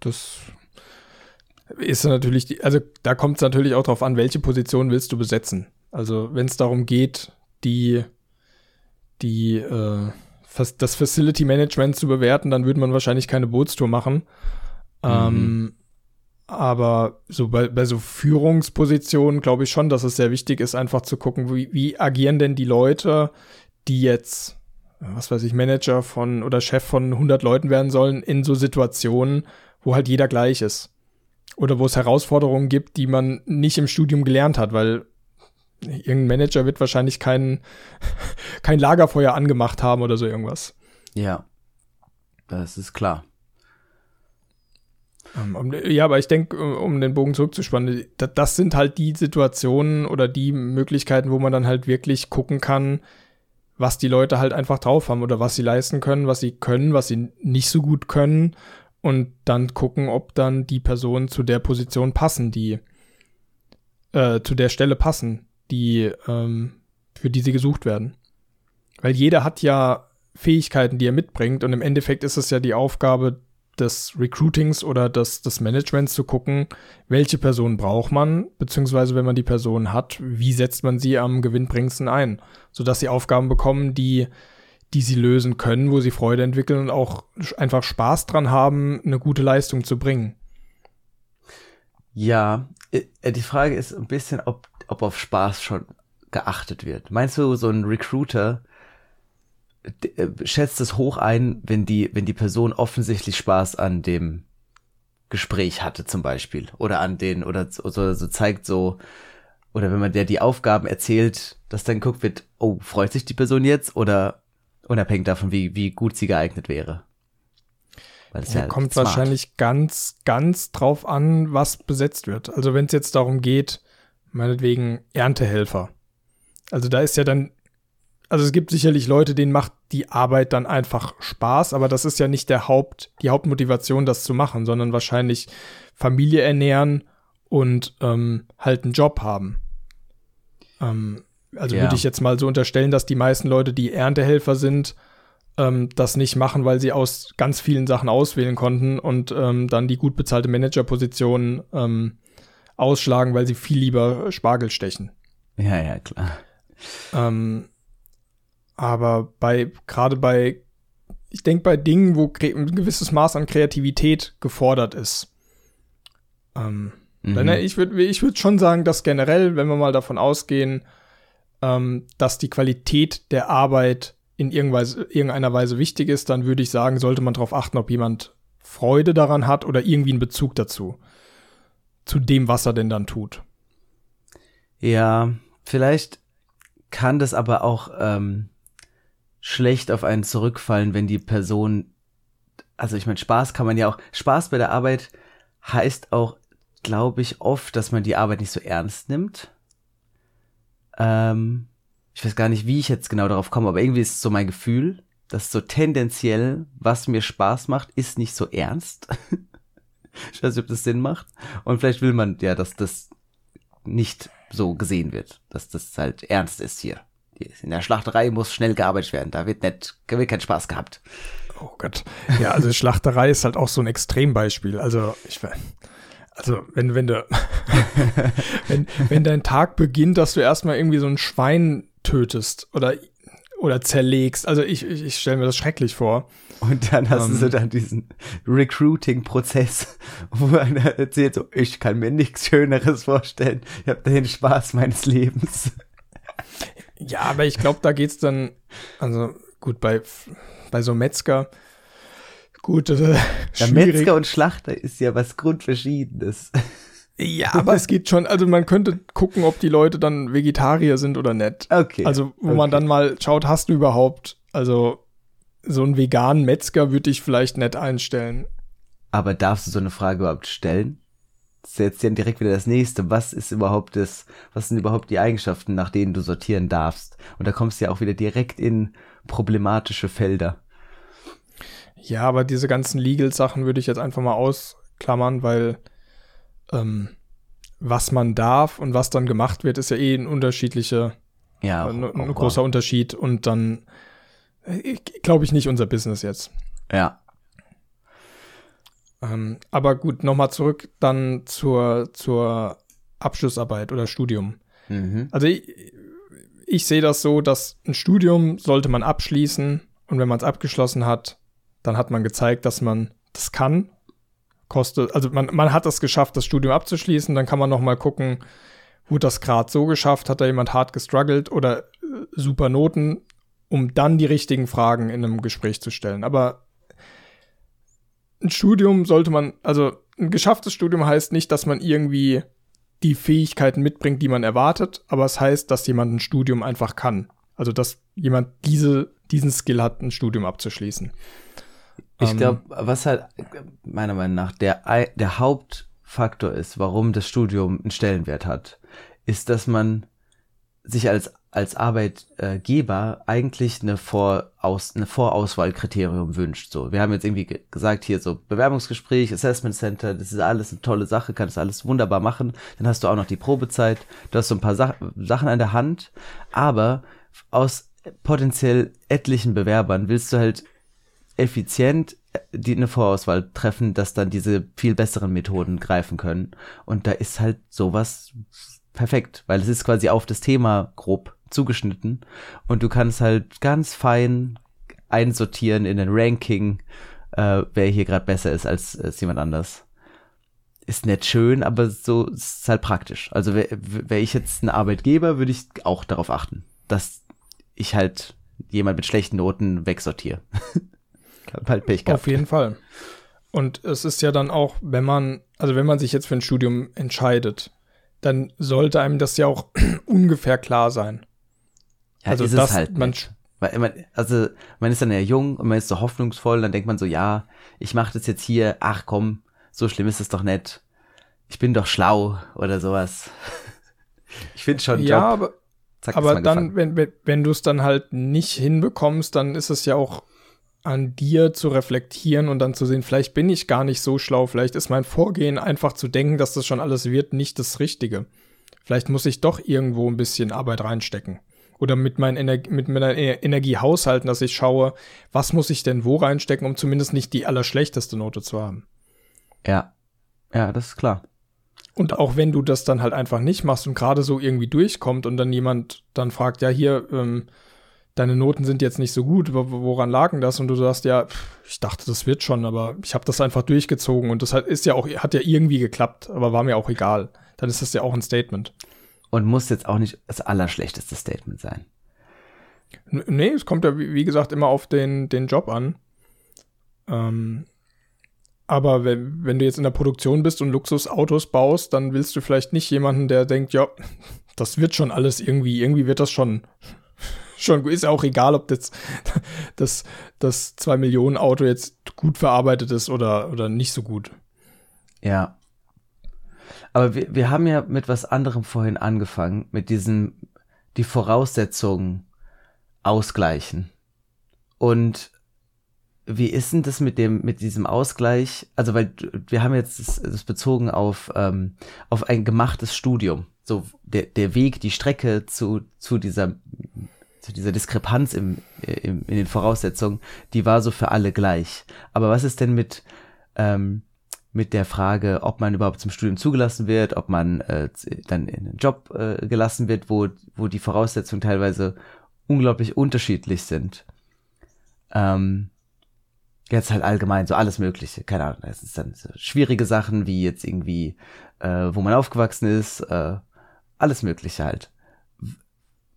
Das ist natürlich, die, also da kommt es natürlich auch darauf an, welche Position willst du besetzen. Also wenn es darum geht, die, die, äh, das Facility Management zu bewerten, dann würde man wahrscheinlich keine Bootstour machen. Mhm. Ähm, aber so bei, bei so Führungspositionen glaube ich schon, dass es sehr wichtig ist, einfach zu gucken, wie, wie agieren denn die Leute, die jetzt, was weiß ich, Manager von oder Chef von 100 Leuten werden sollen, in so Situationen, wo halt jeder gleich ist. Oder wo es Herausforderungen gibt, die man nicht im Studium gelernt hat, weil irgendein Manager wird wahrscheinlich kein, kein Lagerfeuer angemacht haben oder so irgendwas. Ja, das ist klar. Ähm, ja, aber ich denke, um den Bogen zurückzuspannen, das sind halt die Situationen oder die Möglichkeiten, wo man dann halt wirklich gucken kann, was die Leute halt einfach drauf haben oder was sie leisten können, was sie können, was sie nicht so gut können und dann gucken, ob dann die Personen zu der Position passen, die äh, zu der Stelle passen, die ähm, für die sie gesucht werden. Weil jeder hat ja Fähigkeiten, die er mitbringt und im Endeffekt ist es ja die Aufgabe des Recruitings oder des, des Managements zu gucken, welche Person braucht man, beziehungsweise wenn man die Person hat, wie setzt man sie am gewinnbringendsten ein, sodass sie Aufgaben bekommen, die, die sie lösen können, wo sie Freude entwickeln und auch einfach Spaß dran haben, eine gute Leistung zu bringen. Ja, äh, die Frage ist ein bisschen, ob, ob auf Spaß schon geachtet wird. Meinst du, so ein Recruiter äh, schätzt es hoch ein, wenn die, wenn die Person offensichtlich Spaß an dem Gespräch hatte zum Beispiel oder an den oder so, so zeigt so oder wenn man der die Aufgaben erzählt, dass dann guckt wird, oh, freut sich die Person jetzt oder unabhängig davon, wie, wie gut sie geeignet wäre. Weil es ja, kommt smart. wahrscheinlich ganz, ganz drauf an, was besetzt wird. Also wenn es jetzt darum geht, meinetwegen Erntehelfer. Also da ist ja dann also es gibt sicherlich Leute, denen macht die Arbeit dann einfach Spaß, aber das ist ja nicht der Haupt, die Hauptmotivation, das zu machen, sondern wahrscheinlich Familie ernähren und ähm, halt einen Job haben. Ähm, also ja. würde ich jetzt mal so unterstellen, dass die meisten Leute, die Erntehelfer sind, ähm, das nicht machen, weil sie aus ganz vielen Sachen auswählen konnten und ähm, dann die gut bezahlte Managerposition ähm, ausschlagen, weil sie viel lieber Spargel stechen. Ja, ja, klar. Ähm, aber bei, gerade bei, ich denke bei Dingen, wo ein gewisses Maß an Kreativität gefordert ist. Ähm, mhm. dann, ich würde ich würd schon sagen, dass generell, wenn wir mal davon ausgehen, ähm, dass die Qualität der Arbeit in irgendeiner Weise wichtig ist, dann würde ich sagen, sollte man darauf achten, ob jemand Freude daran hat oder irgendwie einen Bezug dazu. Zu dem, was er denn dann tut. Ja, vielleicht kann das aber auch ähm, schlecht auf einen zurückfallen, wenn die Person, also ich meine, Spaß kann man ja auch, Spaß bei der Arbeit heißt auch, glaube ich, oft, dass man die Arbeit nicht so ernst nimmt. Ähm, ich weiß gar nicht, wie ich jetzt genau darauf komme, aber irgendwie ist es so mein Gefühl, dass so tendenziell, was mir Spaß macht, ist nicht so ernst. ich weiß nicht, ob das Sinn macht. Und vielleicht will man ja, dass das nicht so gesehen wird, dass das halt ernst ist hier. In der Schlachterei muss schnell gearbeitet werden, da wird nicht, da wird kein Spaß gehabt. Oh Gott. Ja, also Schlachterei ist halt auch so ein Extrembeispiel. Also ich also wenn, wenn du, wenn, wenn dein Tag beginnt, dass du erstmal irgendwie so ein Schwein tötest oder, oder zerlegst. Also ich, ich, ich stelle mir das schrecklich vor. Und dann hast um, du ähm. dann diesen Recruiting-Prozess, wo einer erzählt, so, ich kann mir nichts Schöneres vorstellen. Ich habe den Spaß meines Lebens. Ja, aber ich glaube, da geht's dann, also gut, bei, bei so Metzger, gut, äh, ja, Metzger und Schlachter ist ja was Grundverschiedenes. Ja, aber es geht schon, also man könnte gucken, ob die Leute dann Vegetarier sind oder nicht. Okay. Also, wo okay. man dann mal schaut, hast du überhaupt, also so einen veganen Metzger würde ich vielleicht nett einstellen. Aber darfst du so eine Frage überhaupt stellen? Jetzt dann direkt wieder das nächste. Was ist überhaupt das, was sind überhaupt die Eigenschaften, nach denen du sortieren darfst? Und da kommst du ja auch wieder direkt in problematische Felder. Ja, aber diese ganzen Legal-Sachen würde ich jetzt einfach mal ausklammern, weil ähm, was man darf und was dann gemacht wird, ist ja eh ein unterschiedlicher, ja, ein, ein großer Unterschied und dann äh, glaube ich nicht unser Business jetzt. Ja. Ähm, aber gut, nochmal zurück dann zur, zur Abschlussarbeit oder Studium. Mhm. Also ich, ich sehe das so, dass ein Studium sollte man abschließen und wenn man es abgeschlossen hat, dann hat man gezeigt, dass man das kann kostet, also man, man hat es geschafft, das Studium abzuschließen, dann kann man noch mal gucken, wurde das gerade so geschafft, hat da jemand hart gestruggelt oder äh, super Noten, um dann die richtigen Fragen in einem Gespräch zu stellen. Aber ein Studium sollte man, also ein geschafftes Studium heißt nicht, dass man irgendwie die Fähigkeiten mitbringt, die man erwartet, aber es heißt, dass jemand ein Studium einfach kann. Also dass jemand diese, diesen Skill hat, ein Studium abzuschließen. Ich glaube, ähm, was halt meiner Meinung nach der, der Hauptfaktor ist, warum das Studium einen Stellenwert hat, ist, dass man sich als, als Arbeitgeber eigentlich eine, Voraus, eine Vorauswahlkriterium wünscht. So, wir haben jetzt irgendwie gesagt, hier so Bewerbungsgespräch, Assessment Center, das ist alles eine tolle Sache, kannst alles wunderbar machen. Dann hast du auch noch die Probezeit, du hast so ein paar Sach Sachen an der Hand, aber aus potenziell etlichen Bewerbern willst du halt effizient äh, die eine Vorauswahl treffen, dass dann diese viel besseren Methoden greifen können. Und da ist halt sowas perfekt, weil es ist quasi auf das Thema grob zugeschnitten und du kannst halt ganz fein einsortieren in den Ranking, äh, wer hier gerade besser ist als, als jemand anders. Ist nicht schön, aber so ist halt praktisch. Also wäre wär ich jetzt ein Arbeitgeber, würde ich auch darauf achten, dass ich halt jemand mit schlechten Noten wegsortiere. halt Pech gehabt. Auf jeden Fall. Und es ist ja dann auch, wenn man, also wenn man sich jetzt für ein Studium entscheidet, dann sollte einem das ja auch ungefähr klar sein. Ja, also ist das, es halt man, Weil man, also man ist dann ja jung und man ist so hoffnungsvoll, dann denkt man so, ja, ich mache das jetzt hier, ach komm, so schlimm ist es doch nicht. Ich bin doch schlau oder sowas. ich finde schon Ja, Job. aber, Zack, aber dann, wenn, wenn, wenn du es dann halt nicht hinbekommst, dann ist es ja auch an dir zu reflektieren und dann zu sehen, vielleicht bin ich gar nicht so schlau, vielleicht ist mein Vorgehen einfach zu denken, dass das schon alles wird, nicht das Richtige. Vielleicht muss ich doch irgendwo ein bisschen Arbeit reinstecken. Oder mit, mein Ener mit meiner e-, Energie haushalten, dass ich schaue, was muss ich denn wo reinstecken, um zumindest nicht die allerschlechteste Note zu haben. Ja. Ja, das ist klar. Und auch wenn du das dann halt einfach nicht machst und gerade so irgendwie durchkommt und dann jemand dann fragt, ja, hier, ähm, deine Noten sind jetzt nicht so gut, woran lagen das? Und du sagst, ja, ich dachte, das wird schon, aber ich habe das einfach durchgezogen und das ist ja auch, hat ja irgendwie geklappt, aber war mir auch egal. Dann ist das ja auch ein Statement. Und muss jetzt auch nicht das allerschlechteste Statement sein. Nee, es kommt ja, wie gesagt, immer auf den, den Job an. Ähm, aber wenn, wenn du jetzt in der Produktion bist und Luxusautos baust, dann willst du vielleicht nicht jemanden, der denkt, ja, das wird schon alles irgendwie, irgendwie wird das schon, schon Ist ja auch egal, ob das, das, das 2 Millionen Auto jetzt gut verarbeitet ist oder, oder nicht so gut. Ja. Aber wir, wir haben ja mit was anderem vorhin angefangen, mit diesem, die Voraussetzungen ausgleichen. Und wie ist denn das mit dem, mit diesem Ausgleich? Also, weil wir haben jetzt das, das bezogen auf, ähm, auf ein gemachtes Studium. So, der, der Weg, die Strecke zu, zu dieser, zu dieser Diskrepanz im, im, in den Voraussetzungen, die war so für alle gleich. Aber was ist denn mit, ähm, mit der Frage, ob man überhaupt zum Studium zugelassen wird, ob man äh, dann in einen Job äh, gelassen wird, wo, wo die Voraussetzungen teilweise unglaublich unterschiedlich sind. Ähm, jetzt halt allgemein so alles Mögliche, keine Ahnung. Es ist dann so schwierige Sachen wie jetzt irgendwie, äh, wo man aufgewachsen ist, äh, alles Mögliche halt.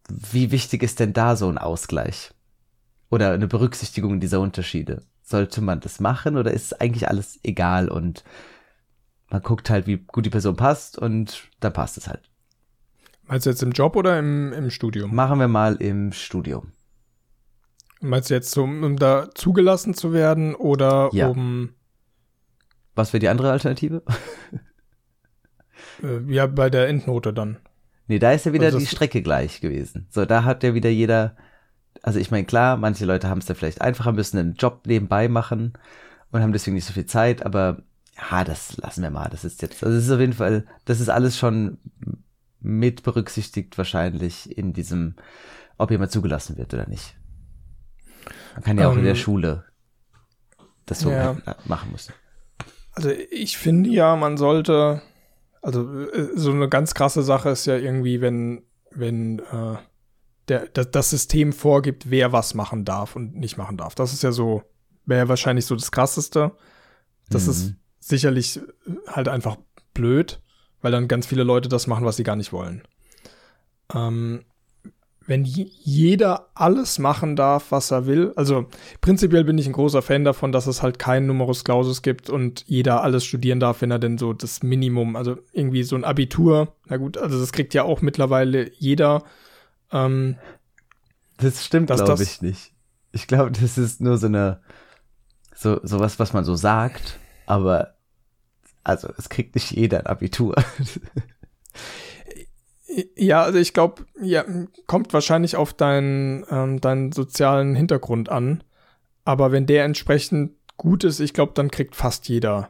Wie wichtig ist denn da so ein Ausgleich? Oder eine Berücksichtigung dieser Unterschiede? Sollte man das machen oder ist eigentlich alles egal und man guckt halt, wie gut die Person passt und dann passt es halt. Meinst du jetzt im Job oder im, im Studium? Machen wir mal im Studium. Meinst du jetzt, um, um da zugelassen zu werden oder ja. um. Was wäre die andere Alternative? äh, ja, bei der Endnote dann. Nee, da ist ja wieder also die Strecke gleich gewesen. So, da hat ja wieder jeder. Also ich meine, klar, manche Leute haben es da vielleicht einfacher, müssen einen Job nebenbei machen und haben deswegen nicht so viel Zeit, aber ja, das lassen wir mal. Das ist jetzt, also das ist auf jeden Fall, das ist alles schon mit berücksichtigt wahrscheinlich in diesem, ob jemand zugelassen wird oder nicht. Man kann ja auch in der ähm, Schule das so ja. machen müssen. Also ich finde ja, man sollte, also äh, so eine ganz krasse Sache ist ja irgendwie, wenn, wenn äh, der, das, das System vorgibt, wer was machen darf und nicht machen darf. Das ist ja so, wäre wahrscheinlich so das Krasseste. Das mhm. ist sicherlich halt einfach blöd, weil dann ganz viele Leute das machen, was sie gar nicht wollen. Ähm, wenn jeder alles machen darf, was er will. Also prinzipiell bin ich ein großer Fan davon, dass es halt keinen Numerus Clausus gibt und jeder alles studieren darf, wenn er denn so das Minimum, also irgendwie so ein Abitur, na gut, also das kriegt ja auch mittlerweile jeder. Ähm, das stimmt, glaube ich nicht. Ich glaube, das ist nur so eine, so, sowas, was man so sagt, aber also es kriegt nicht jeder ein Abitur. Ja, also ich glaube, ja, kommt wahrscheinlich auf deinen, ähm, deinen sozialen Hintergrund an. Aber wenn der entsprechend gut ist, ich glaube, dann kriegt fast jeder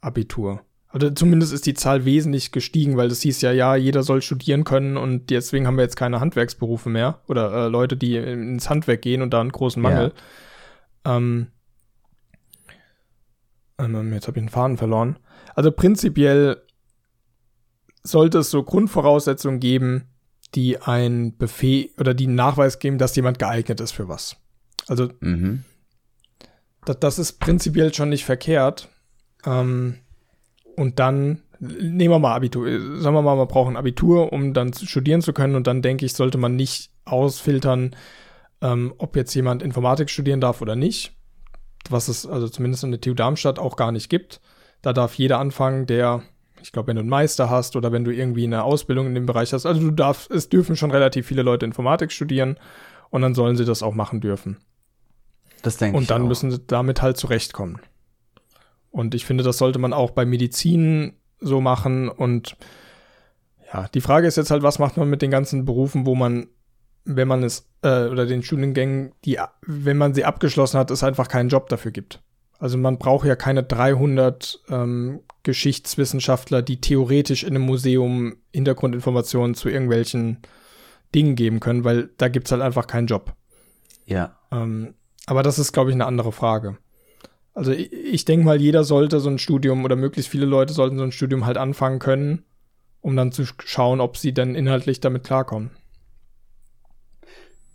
Abitur. Also zumindest ist die Zahl wesentlich gestiegen, weil das hieß ja, ja, jeder soll studieren können und deswegen haben wir jetzt keine Handwerksberufe mehr oder äh, Leute, die ins Handwerk gehen und da einen großen Mangel. Ja. Ähm, ähm, jetzt habe ich den Faden verloren. Also prinzipiell sollte es so Grundvoraussetzungen geben, die ein Befehl oder die einen Nachweis geben, dass jemand geeignet ist für was. Also mhm. das, das, ist prinzipiell schon nicht verkehrt. Ähm, und dann nehmen wir mal Abitur. Sagen wir mal, man braucht ein Abitur, um dann studieren zu können. Und dann denke ich, sollte man nicht ausfiltern, ähm, ob jetzt jemand Informatik studieren darf oder nicht. Was es also zumindest in der TU Darmstadt auch gar nicht gibt. Da darf jeder anfangen, der ich glaube, wenn du einen Meister hast oder wenn du irgendwie eine Ausbildung in dem Bereich hast, also du darfst, es dürfen schon relativ viele Leute Informatik studieren und dann sollen sie das auch machen dürfen. Das denke ich. Und dann auch. müssen sie damit halt zurechtkommen. Und ich finde, das sollte man auch bei Medizin so machen. Und ja, die Frage ist jetzt halt, was macht man mit den ganzen Berufen, wo man, wenn man es, äh, oder den Studiengängen, die, wenn man sie abgeschlossen hat, es einfach keinen Job dafür gibt. Also man braucht ja keine 300 ähm, Geschichtswissenschaftler, die theoretisch in einem Museum Hintergrundinformationen zu irgendwelchen Dingen geben können, weil da gibt's halt einfach keinen Job. Ja. Ähm, aber das ist, glaube ich, eine andere Frage. Also ich, ich denke mal, jeder sollte so ein Studium oder möglichst viele Leute sollten so ein Studium halt anfangen können, um dann zu schauen, ob sie dann inhaltlich damit klarkommen.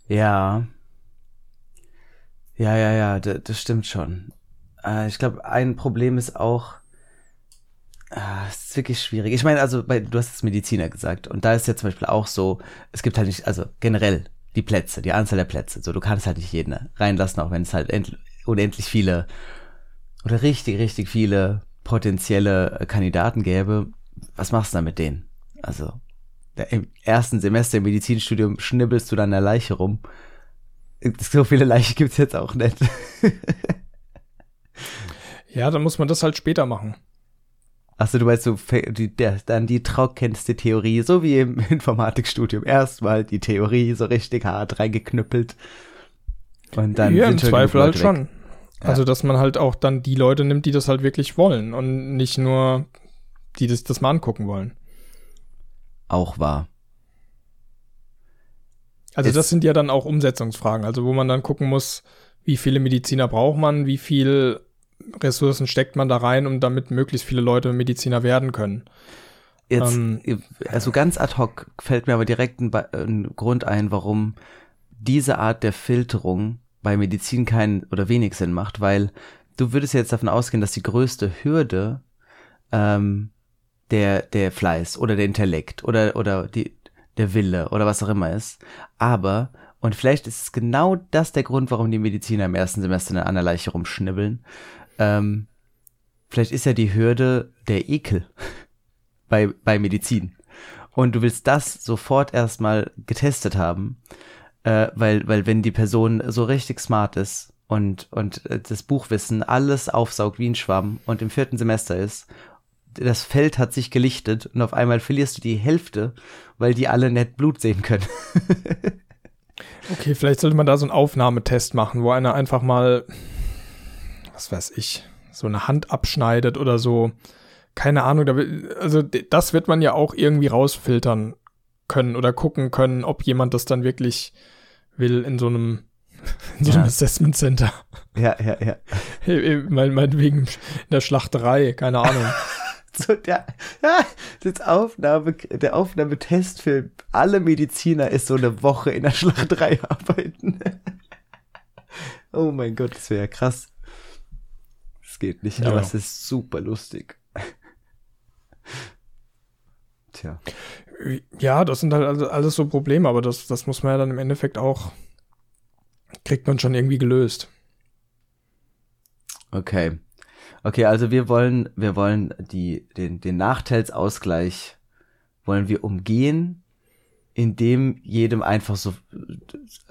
Ja. Ja, ja, ja, das, stimmt schon. Äh, ich glaube, ein Problem ist auch, Ah, es ist wirklich schwierig. Ich meine, also du hast es Mediziner gesagt und da ist ja zum Beispiel auch so, es gibt halt nicht, also generell die Plätze, die Anzahl der Plätze. So, du kannst halt nicht jeden reinlassen, auch wenn es halt unendlich viele oder richtig, richtig viele potenzielle Kandidaten gäbe. Was machst du da mit denen? Also, im ersten Semester im Medizinstudium schnibbelst du dann eine Leiche rum. So viele Leichen gibt's jetzt auch nicht. ja, dann muss man das halt später machen. Achso, du weißt so, die, der, dann die trockenste Theorie, so wie im Informatikstudium. Erstmal die Theorie so richtig hart reingeknüppelt. Und dann. Ja, im Zweifel halt weg. schon. Ja. Also, dass man halt auch dann die Leute nimmt, die das halt wirklich wollen und nicht nur die das, das mal angucken wollen. Auch wahr. Also, Jetzt, das sind ja dann auch Umsetzungsfragen, also wo man dann gucken muss, wie viele Mediziner braucht man, wie viel Ressourcen steckt man da rein, um damit möglichst viele Leute Mediziner werden können. Jetzt, ähm, also ganz ad hoc fällt mir aber direkt ein, ein, Grund ein, warum diese Art der Filterung bei Medizin keinen oder wenig Sinn macht, weil du würdest jetzt davon ausgehen, dass die größte Hürde ähm, der der Fleiß oder der Intellekt oder oder die der Wille oder was auch immer ist, aber und vielleicht ist es genau das der Grund, warum die Mediziner im ersten Semester an der Leiche rumschnibbeln, ähm, vielleicht ist ja die Hürde der Ekel bei, bei Medizin. Und du willst das sofort erstmal getestet haben, äh, weil, weil wenn die Person so richtig smart ist und, und äh, das Buchwissen alles aufsaugt wie ein Schwamm und im vierten Semester ist, das Feld hat sich gelichtet und auf einmal verlierst du die Hälfte, weil die alle nett Blut sehen können. okay, vielleicht sollte man da so einen Aufnahmetest machen, wo einer einfach mal was weiß ich, so eine Hand abschneidet oder so. Keine Ahnung, also das wird man ja auch irgendwie rausfiltern können oder gucken können, ob jemand das dann wirklich will in so einem, in so einem ja. Assessment Center. Ja, ja, ja. Mein, meinetwegen in der Schlachterei, keine Ahnung. so der, ja, das Aufnahme, der Aufnahmetest für alle Mediziner ist so eine Woche in der Schlachterei arbeiten. oh mein Gott, das wäre ja krass geht nicht, ja. aber es ist super lustig. Tja. Ja, das sind halt alles so Probleme, aber das, das muss man ja dann im Endeffekt auch, kriegt man schon irgendwie gelöst. Okay. Okay, also wir wollen, wir wollen die, den, den Nachteilsausgleich wollen wir umgehen, indem jedem einfach so,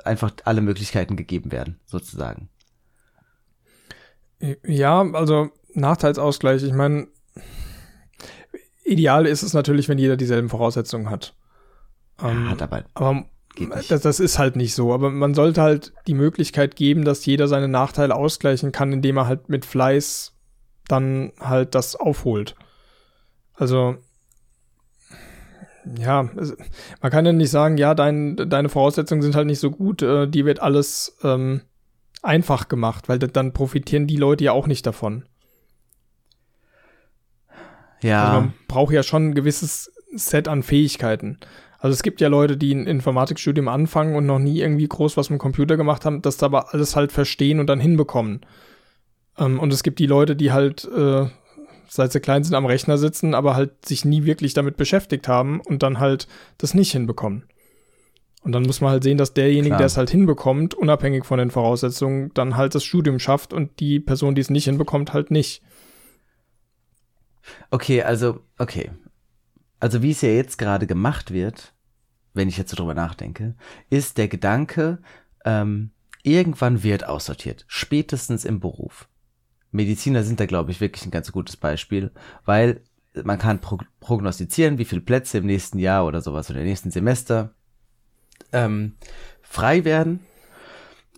einfach alle Möglichkeiten gegeben werden, sozusagen. Ja, also Nachteilsausgleich. Ich meine, ideal ist es natürlich, wenn jeder dieselben Voraussetzungen hat. Ähm, hat aber, aber das, das, ist halt nicht so. Aber man sollte halt die Möglichkeit geben, dass jeder seine Nachteile ausgleichen kann, indem er halt mit Fleiß dann halt das aufholt. Also ja, man kann ja nicht sagen, ja, dein, deine Voraussetzungen sind halt nicht so gut, äh, die wird alles ähm, einfach gemacht, weil dann profitieren die Leute ja auch nicht davon. Ja. Also man braucht ja schon ein gewisses Set an Fähigkeiten. Also es gibt ja Leute, die ein Informatikstudium anfangen und noch nie irgendwie groß was mit dem Computer gemacht haben, das aber alles halt verstehen und dann hinbekommen. Ähm, und es gibt die Leute, die halt, äh, seit sie klein sind, am Rechner sitzen, aber halt sich nie wirklich damit beschäftigt haben und dann halt das nicht hinbekommen. Und dann muss man halt sehen, dass derjenige, Klar. der es halt hinbekommt, unabhängig von den Voraussetzungen, dann halt das Studium schafft und die Person, die es nicht hinbekommt, halt nicht. Okay, also, okay. Also wie es ja jetzt gerade gemacht wird, wenn ich jetzt so drüber nachdenke, ist der Gedanke, ähm, irgendwann wird aussortiert, spätestens im Beruf. Mediziner sind da, glaube ich, wirklich ein ganz gutes Beispiel, weil man kann prognostizieren, wie viele Plätze im nächsten Jahr oder sowas oder im nächsten Semester ähm, frei werden.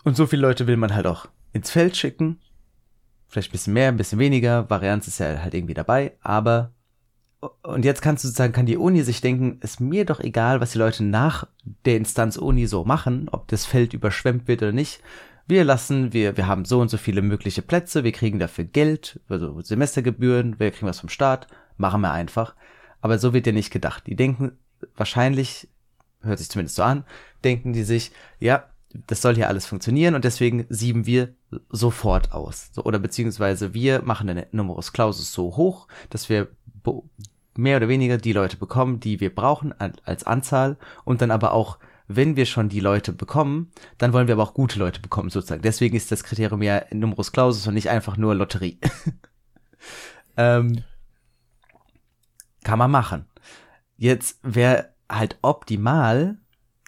Und so viele Leute will man halt auch ins Feld schicken. Vielleicht ein bisschen mehr, ein bisschen weniger. Varianz ist ja halt irgendwie dabei. Aber, und jetzt kannst du sozusagen, kann die Uni sich denken, ist mir doch egal, was die Leute nach der Instanz Uni so machen, ob das Feld überschwemmt wird oder nicht. Wir lassen, wir, wir haben so und so viele mögliche Plätze, wir kriegen dafür Geld, also Semestergebühren, wir kriegen was vom Staat, machen wir einfach. Aber so wird ja nicht gedacht. Die denken wahrscheinlich hört sich zumindest so an, denken die sich, ja, das soll hier alles funktionieren und deswegen sieben wir sofort aus. So, oder beziehungsweise wir machen den Numerus Clausus so hoch, dass wir mehr oder weniger die Leute bekommen, die wir brauchen als Anzahl und dann aber auch, wenn wir schon die Leute bekommen, dann wollen wir aber auch gute Leute bekommen sozusagen. Deswegen ist das Kriterium ja Numerus Clausus und nicht einfach nur Lotterie. ähm, kann man machen. Jetzt wäre halt optimal,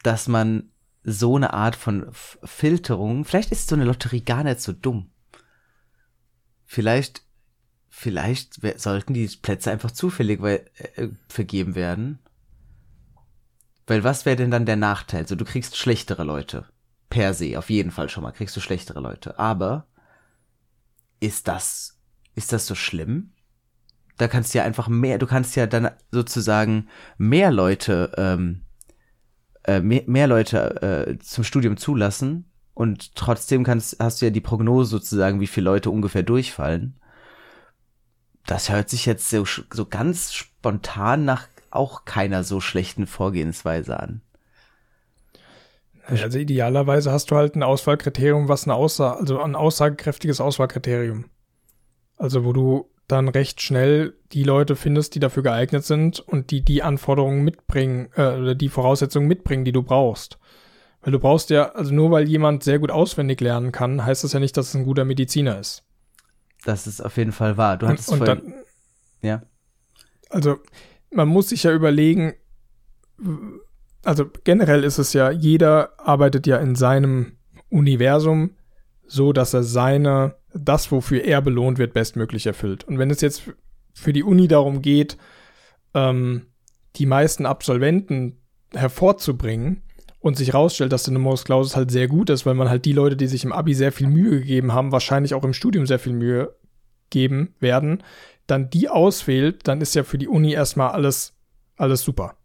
dass man so eine Art von Filterung, vielleicht ist so eine Lotterie gar nicht so dumm. Vielleicht, vielleicht sollten die Plätze einfach zufällig äh, vergeben werden. Weil was wäre denn dann der Nachteil? So, du kriegst schlechtere Leute. Per se, auf jeden Fall schon mal kriegst du schlechtere Leute. Aber ist das, ist das so schlimm? Da kannst du ja einfach mehr, du kannst ja dann sozusagen mehr Leute ähm, äh, mehr, mehr Leute äh, zum Studium zulassen und trotzdem kannst, hast du ja die Prognose sozusagen, wie viele Leute ungefähr durchfallen. Das hört sich jetzt so, so ganz spontan nach auch keiner so schlechten Vorgehensweise an. Also idealerweise hast du halt ein Auswahlkriterium, was eine Aussage, also ein aussagekräftiges Auswahlkriterium. Also wo du dann recht schnell die Leute findest, die dafür geeignet sind und die die Anforderungen mitbringen äh, oder die Voraussetzungen mitbringen, die du brauchst. Weil du brauchst ja, also nur weil jemand sehr gut auswendig lernen kann, heißt das ja nicht, dass es ein guter Mediziner ist. Das ist auf jeden Fall wahr. Du hattest und, und vorhin, dann, ja. Also man muss sich ja überlegen, also generell ist es ja, jeder arbeitet ja in seinem Universum so, dass er seine das, wofür er belohnt wird, bestmöglich erfüllt. Und wenn es jetzt für die Uni darum geht, ähm, die meisten Absolventen hervorzubringen und sich rausstellt, dass der Numerus Clausus halt sehr gut ist, weil man halt die Leute, die sich im Abi sehr viel Mühe gegeben haben, wahrscheinlich auch im Studium sehr viel Mühe geben werden, dann die auswählt, dann ist ja für die Uni erstmal alles, alles super.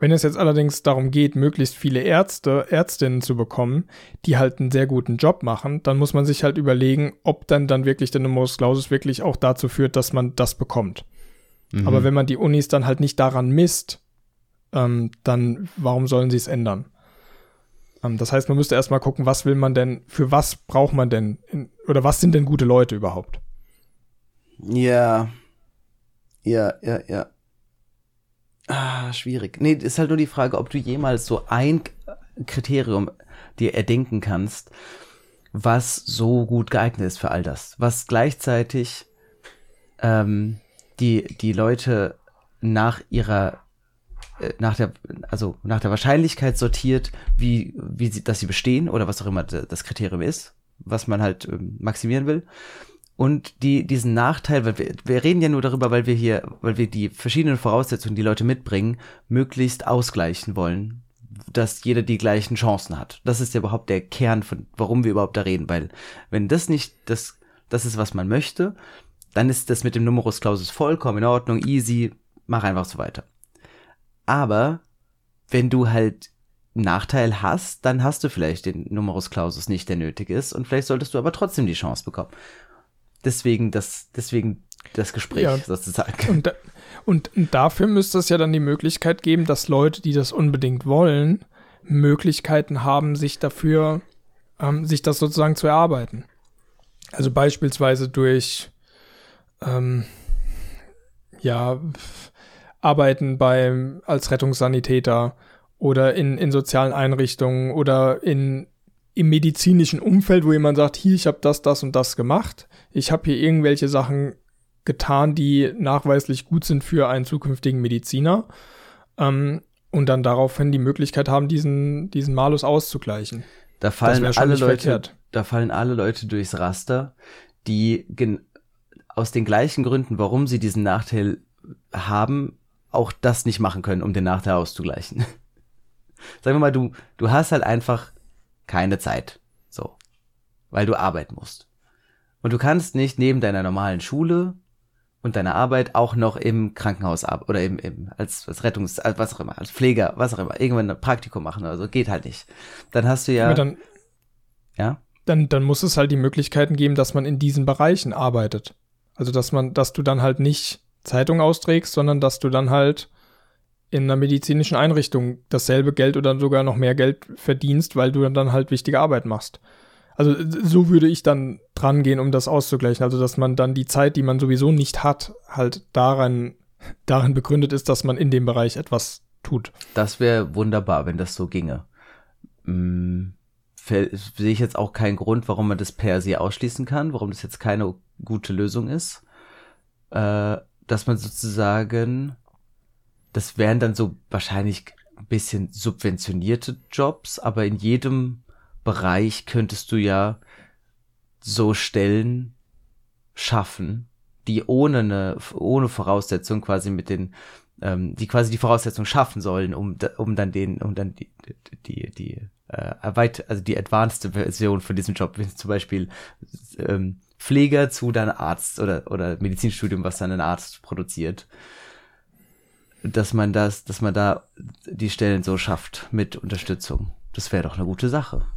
Wenn es jetzt allerdings darum geht, möglichst viele Ärzte, Ärztinnen zu bekommen, die halt einen sehr guten Job machen, dann muss man sich halt überlegen, ob dann dann wirklich der Numerus Clausus wirklich auch dazu führt, dass man das bekommt. Mhm. Aber wenn man die Unis dann halt nicht daran misst, ähm, dann warum sollen sie es ändern? Ähm, das heißt, man müsste erstmal gucken, was will man denn, für was braucht man denn, in, oder was sind denn gute Leute überhaupt? Ja. Ja, ja, ja. Ah, schwierig. Nee, ist halt nur die Frage, ob du jemals so ein Kriterium dir erdenken kannst, was so gut geeignet ist für all das. Was gleichzeitig ähm, die, die Leute nach ihrer äh, nach der, also nach der Wahrscheinlichkeit sortiert, wie, wie sie, dass sie bestehen oder was auch immer das Kriterium ist, was man halt ähm, maximieren will und die diesen Nachteil, weil wir, wir reden ja nur darüber, weil wir hier, weil wir die verschiedenen Voraussetzungen, die Leute mitbringen, möglichst ausgleichen wollen, dass jeder die gleichen Chancen hat. Das ist ja überhaupt der Kern von, warum wir überhaupt da reden, weil wenn das nicht das, das ist, was man möchte, dann ist das mit dem Numerus Clausus vollkommen in Ordnung, easy, mach einfach so weiter. Aber wenn du halt Nachteil hast, dann hast du vielleicht den Numerus Clausus nicht, der nötig ist, und vielleicht solltest du aber trotzdem die Chance bekommen deswegen das, deswegen das Gespräch ja. sozusagen. Und, da, und, dafür müsste es ja dann die Möglichkeit geben, dass Leute, die das unbedingt wollen, Möglichkeiten haben, sich dafür, ähm, sich das sozusagen zu erarbeiten. Also beispielsweise durch, ähm, ja, Arbeiten beim, als Rettungssanitäter oder in, in sozialen Einrichtungen oder in, im medizinischen Umfeld, wo jemand sagt, hier, ich habe das, das und das gemacht ich habe hier irgendwelche Sachen getan, die nachweislich gut sind für einen zukünftigen Mediziner. Ähm, und dann daraufhin die Möglichkeit haben, diesen, diesen Malus auszugleichen. Da fallen alle Leute, verkehrt. da fallen alle Leute durchs Raster, die aus den gleichen Gründen, warum sie diesen Nachteil haben, auch das nicht machen können, um den Nachteil auszugleichen. Sagen wir mal, du, du hast halt einfach keine Zeit. So. Weil du arbeiten musst. Und du kannst nicht neben deiner normalen Schule und deiner Arbeit auch noch im Krankenhaus ab oder im, im als, als Rettungs, als was auch immer, als Pfleger, was auch immer, irgendwann ein Praktikum machen oder so, geht halt nicht. Dann hast du ja. dann, ja? Dann, dann muss es halt die Möglichkeiten geben, dass man in diesen Bereichen arbeitet. Also dass man, dass du dann halt nicht Zeitung austrägst, sondern dass du dann halt in einer medizinischen Einrichtung dasselbe Geld oder sogar noch mehr Geld verdienst, weil du dann halt wichtige Arbeit machst. Also so würde ich dann dran gehen, um das auszugleichen. Also dass man dann die Zeit, die man sowieso nicht hat, halt daran, darin begründet ist, dass man in dem Bereich etwas tut. Das wäre wunderbar, wenn das so ginge. Hm, sehe ich jetzt auch keinen Grund, warum man das per se ausschließen kann, warum das jetzt keine gute Lösung ist. Äh, dass man sozusagen, das wären dann so wahrscheinlich ein bisschen subventionierte Jobs, aber in jedem Bereich könntest du ja so Stellen schaffen, die ohne eine, ohne Voraussetzung quasi mit den, ähm, die quasi die Voraussetzung schaffen sollen, um, um dann den, um dann die, die, die, äh, weit, also die advanced Version von diesem Job, zum Beispiel ähm, Pfleger zu dann Arzt oder, oder Medizinstudium, was dann ein Arzt produziert. Dass man das, dass man da die Stellen so schafft mit Unterstützung. Das wäre doch eine gute Sache.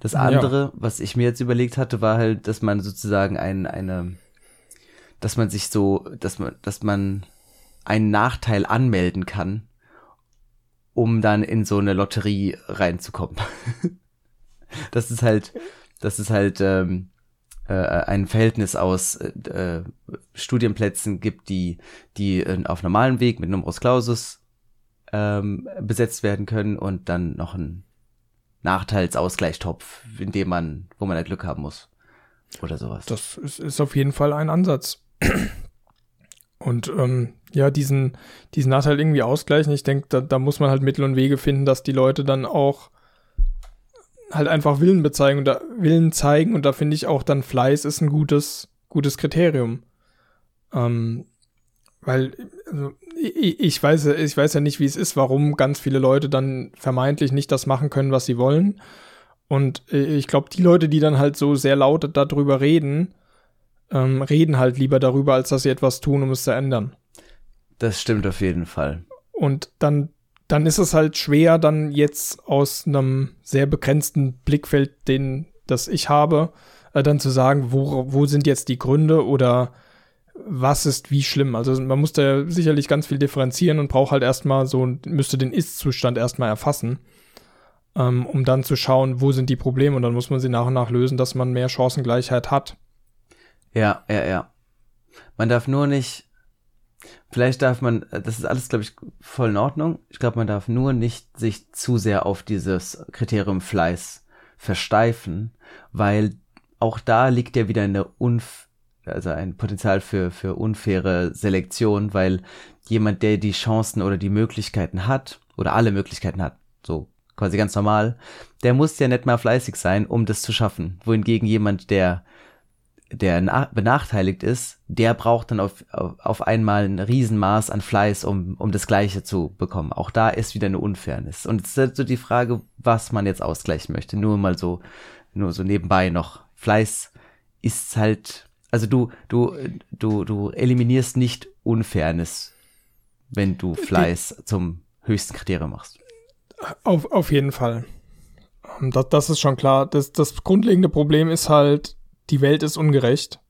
Das andere, ja. was ich mir jetzt überlegt hatte, war halt, dass man sozusagen ein, eine, dass man sich so, dass man, dass man einen Nachteil anmelden kann, um dann in so eine Lotterie reinzukommen. das ist halt, das ist halt ähm, äh, ein Verhältnis aus äh, Studienplätzen gibt, die, die äh, auf normalem Weg mit Numerus Clausus ähm, besetzt werden können und dann noch ein Nachteilsausgleichstopf, in dem man, wo man halt Glück haben muss. Oder sowas. Das ist, ist auf jeden Fall ein Ansatz. Und ähm, ja, diesen, diesen Nachteil irgendwie ausgleichen. Ich denke, da, da muss man halt Mittel und Wege finden, dass die Leute dann auch halt einfach Willen bezeigen und da Willen zeigen und da finde ich auch dann Fleiß ist ein gutes, gutes Kriterium. Ähm, weil also, ich, ich, weiß, ich weiß ja nicht, wie es ist, warum ganz viele Leute dann vermeintlich nicht das machen können, was sie wollen. Und äh, ich glaube, die Leute, die dann halt so sehr laut darüber reden, ähm, reden halt lieber darüber, als dass sie etwas tun, um es zu ändern. Das stimmt auf jeden Fall. Und dann, dann ist es halt schwer, dann jetzt aus einem sehr begrenzten Blickfeld, den das ich habe, äh, dann zu sagen, wo, wo sind jetzt die Gründe oder was ist wie schlimm. Also man muss da sicherlich ganz viel differenzieren und braucht halt erstmal so, müsste den Ist-Zustand erstmal erfassen, ähm, um dann zu schauen, wo sind die Probleme und dann muss man sie nach und nach lösen, dass man mehr Chancengleichheit hat. Ja, ja, ja. Man darf nur nicht, vielleicht darf man, das ist alles, glaube ich, voll in Ordnung. Ich glaube, man darf nur nicht sich zu sehr auf dieses Kriterium Fleiß versteifen, weil auch da liegt ja wieder eine Unf also ein Potenzial für, für unfaire Selektion, weil jemand, der die Chancen oder die Möglichkeiten hat, oder alle Möglichkeiten hat, so quasi ganz normal, der muss ja nicht mal fleißig sein, um das zu schaffen. Wohingegen jemand, der, der benachteiligt ist, der braucht dann auf, auf einmal ein Riesenmaß an Fleiß, um, um das Gleiche zu bekommen. Auch da ist wieder eine Unfairness. Und es ist halt so die Frage, was man jetzt ausgleichen möchte. Nur mal so, nur so nebenbei noch. Fleiß ist halt also du, du, du, du eliminierst nicht Unfairness, wenn du Fleiß Die, zum höchsten Kriterium machst. Auf, auf jeden Fall. Ähm, das, das ist schon klar. Das, das grundlegende Problem ist halt, die Welt ist ungerecht.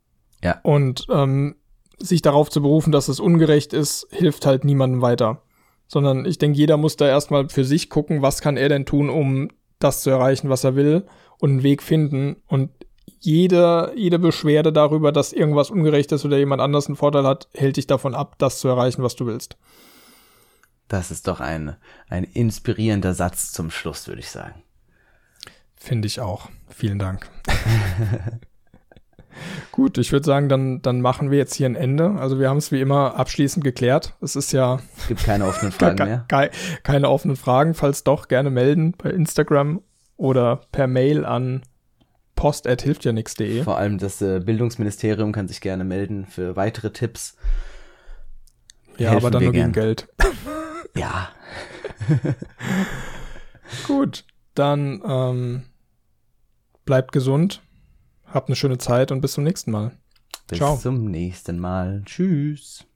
Ja. Und ähm, sich darauf zu berufen, dass es ungerecht ist, hilft halt niemandem weiter. Sondern ich denke, jeder muss da erstmal für sich gucken, was kann er denn tun, um das zu erreichen, was er will und einen Weg finden. Und jede, jede Beschwerde darüber, dass irgendwas ungerecht ist oder jemand anders einen Vorteil hat, hält dich davon ab, das zu erreichen, was du willst. Das ist doch ein, ein inspirierender Satz zum Schluss, würde ich sagen. Finde ich auch. Vielen Dank. Gut, ich würde sagen, dann, dann machen wir jetzt hier ein Ende. Also wir haben es wie immer abschließend geklärt. Es ist ja. Es gibt keine offenen Fragen mehr. keine offenen Fragen. Falls doch, gerne melden bei Instagram oder per Mail an post.hilftjanix.de. Vor allem das äh, Bildungsministerium kann sich gerne melden für weitere Tipps. Ja, Helfen aber dann nur gern. gegen Geld. ja. Gut, dann ähm, bleibt gesund, habt eine schöne Zeit und bis zum nächsten Mal. Bis Ciao. zum nächsten Mal. Tschüss.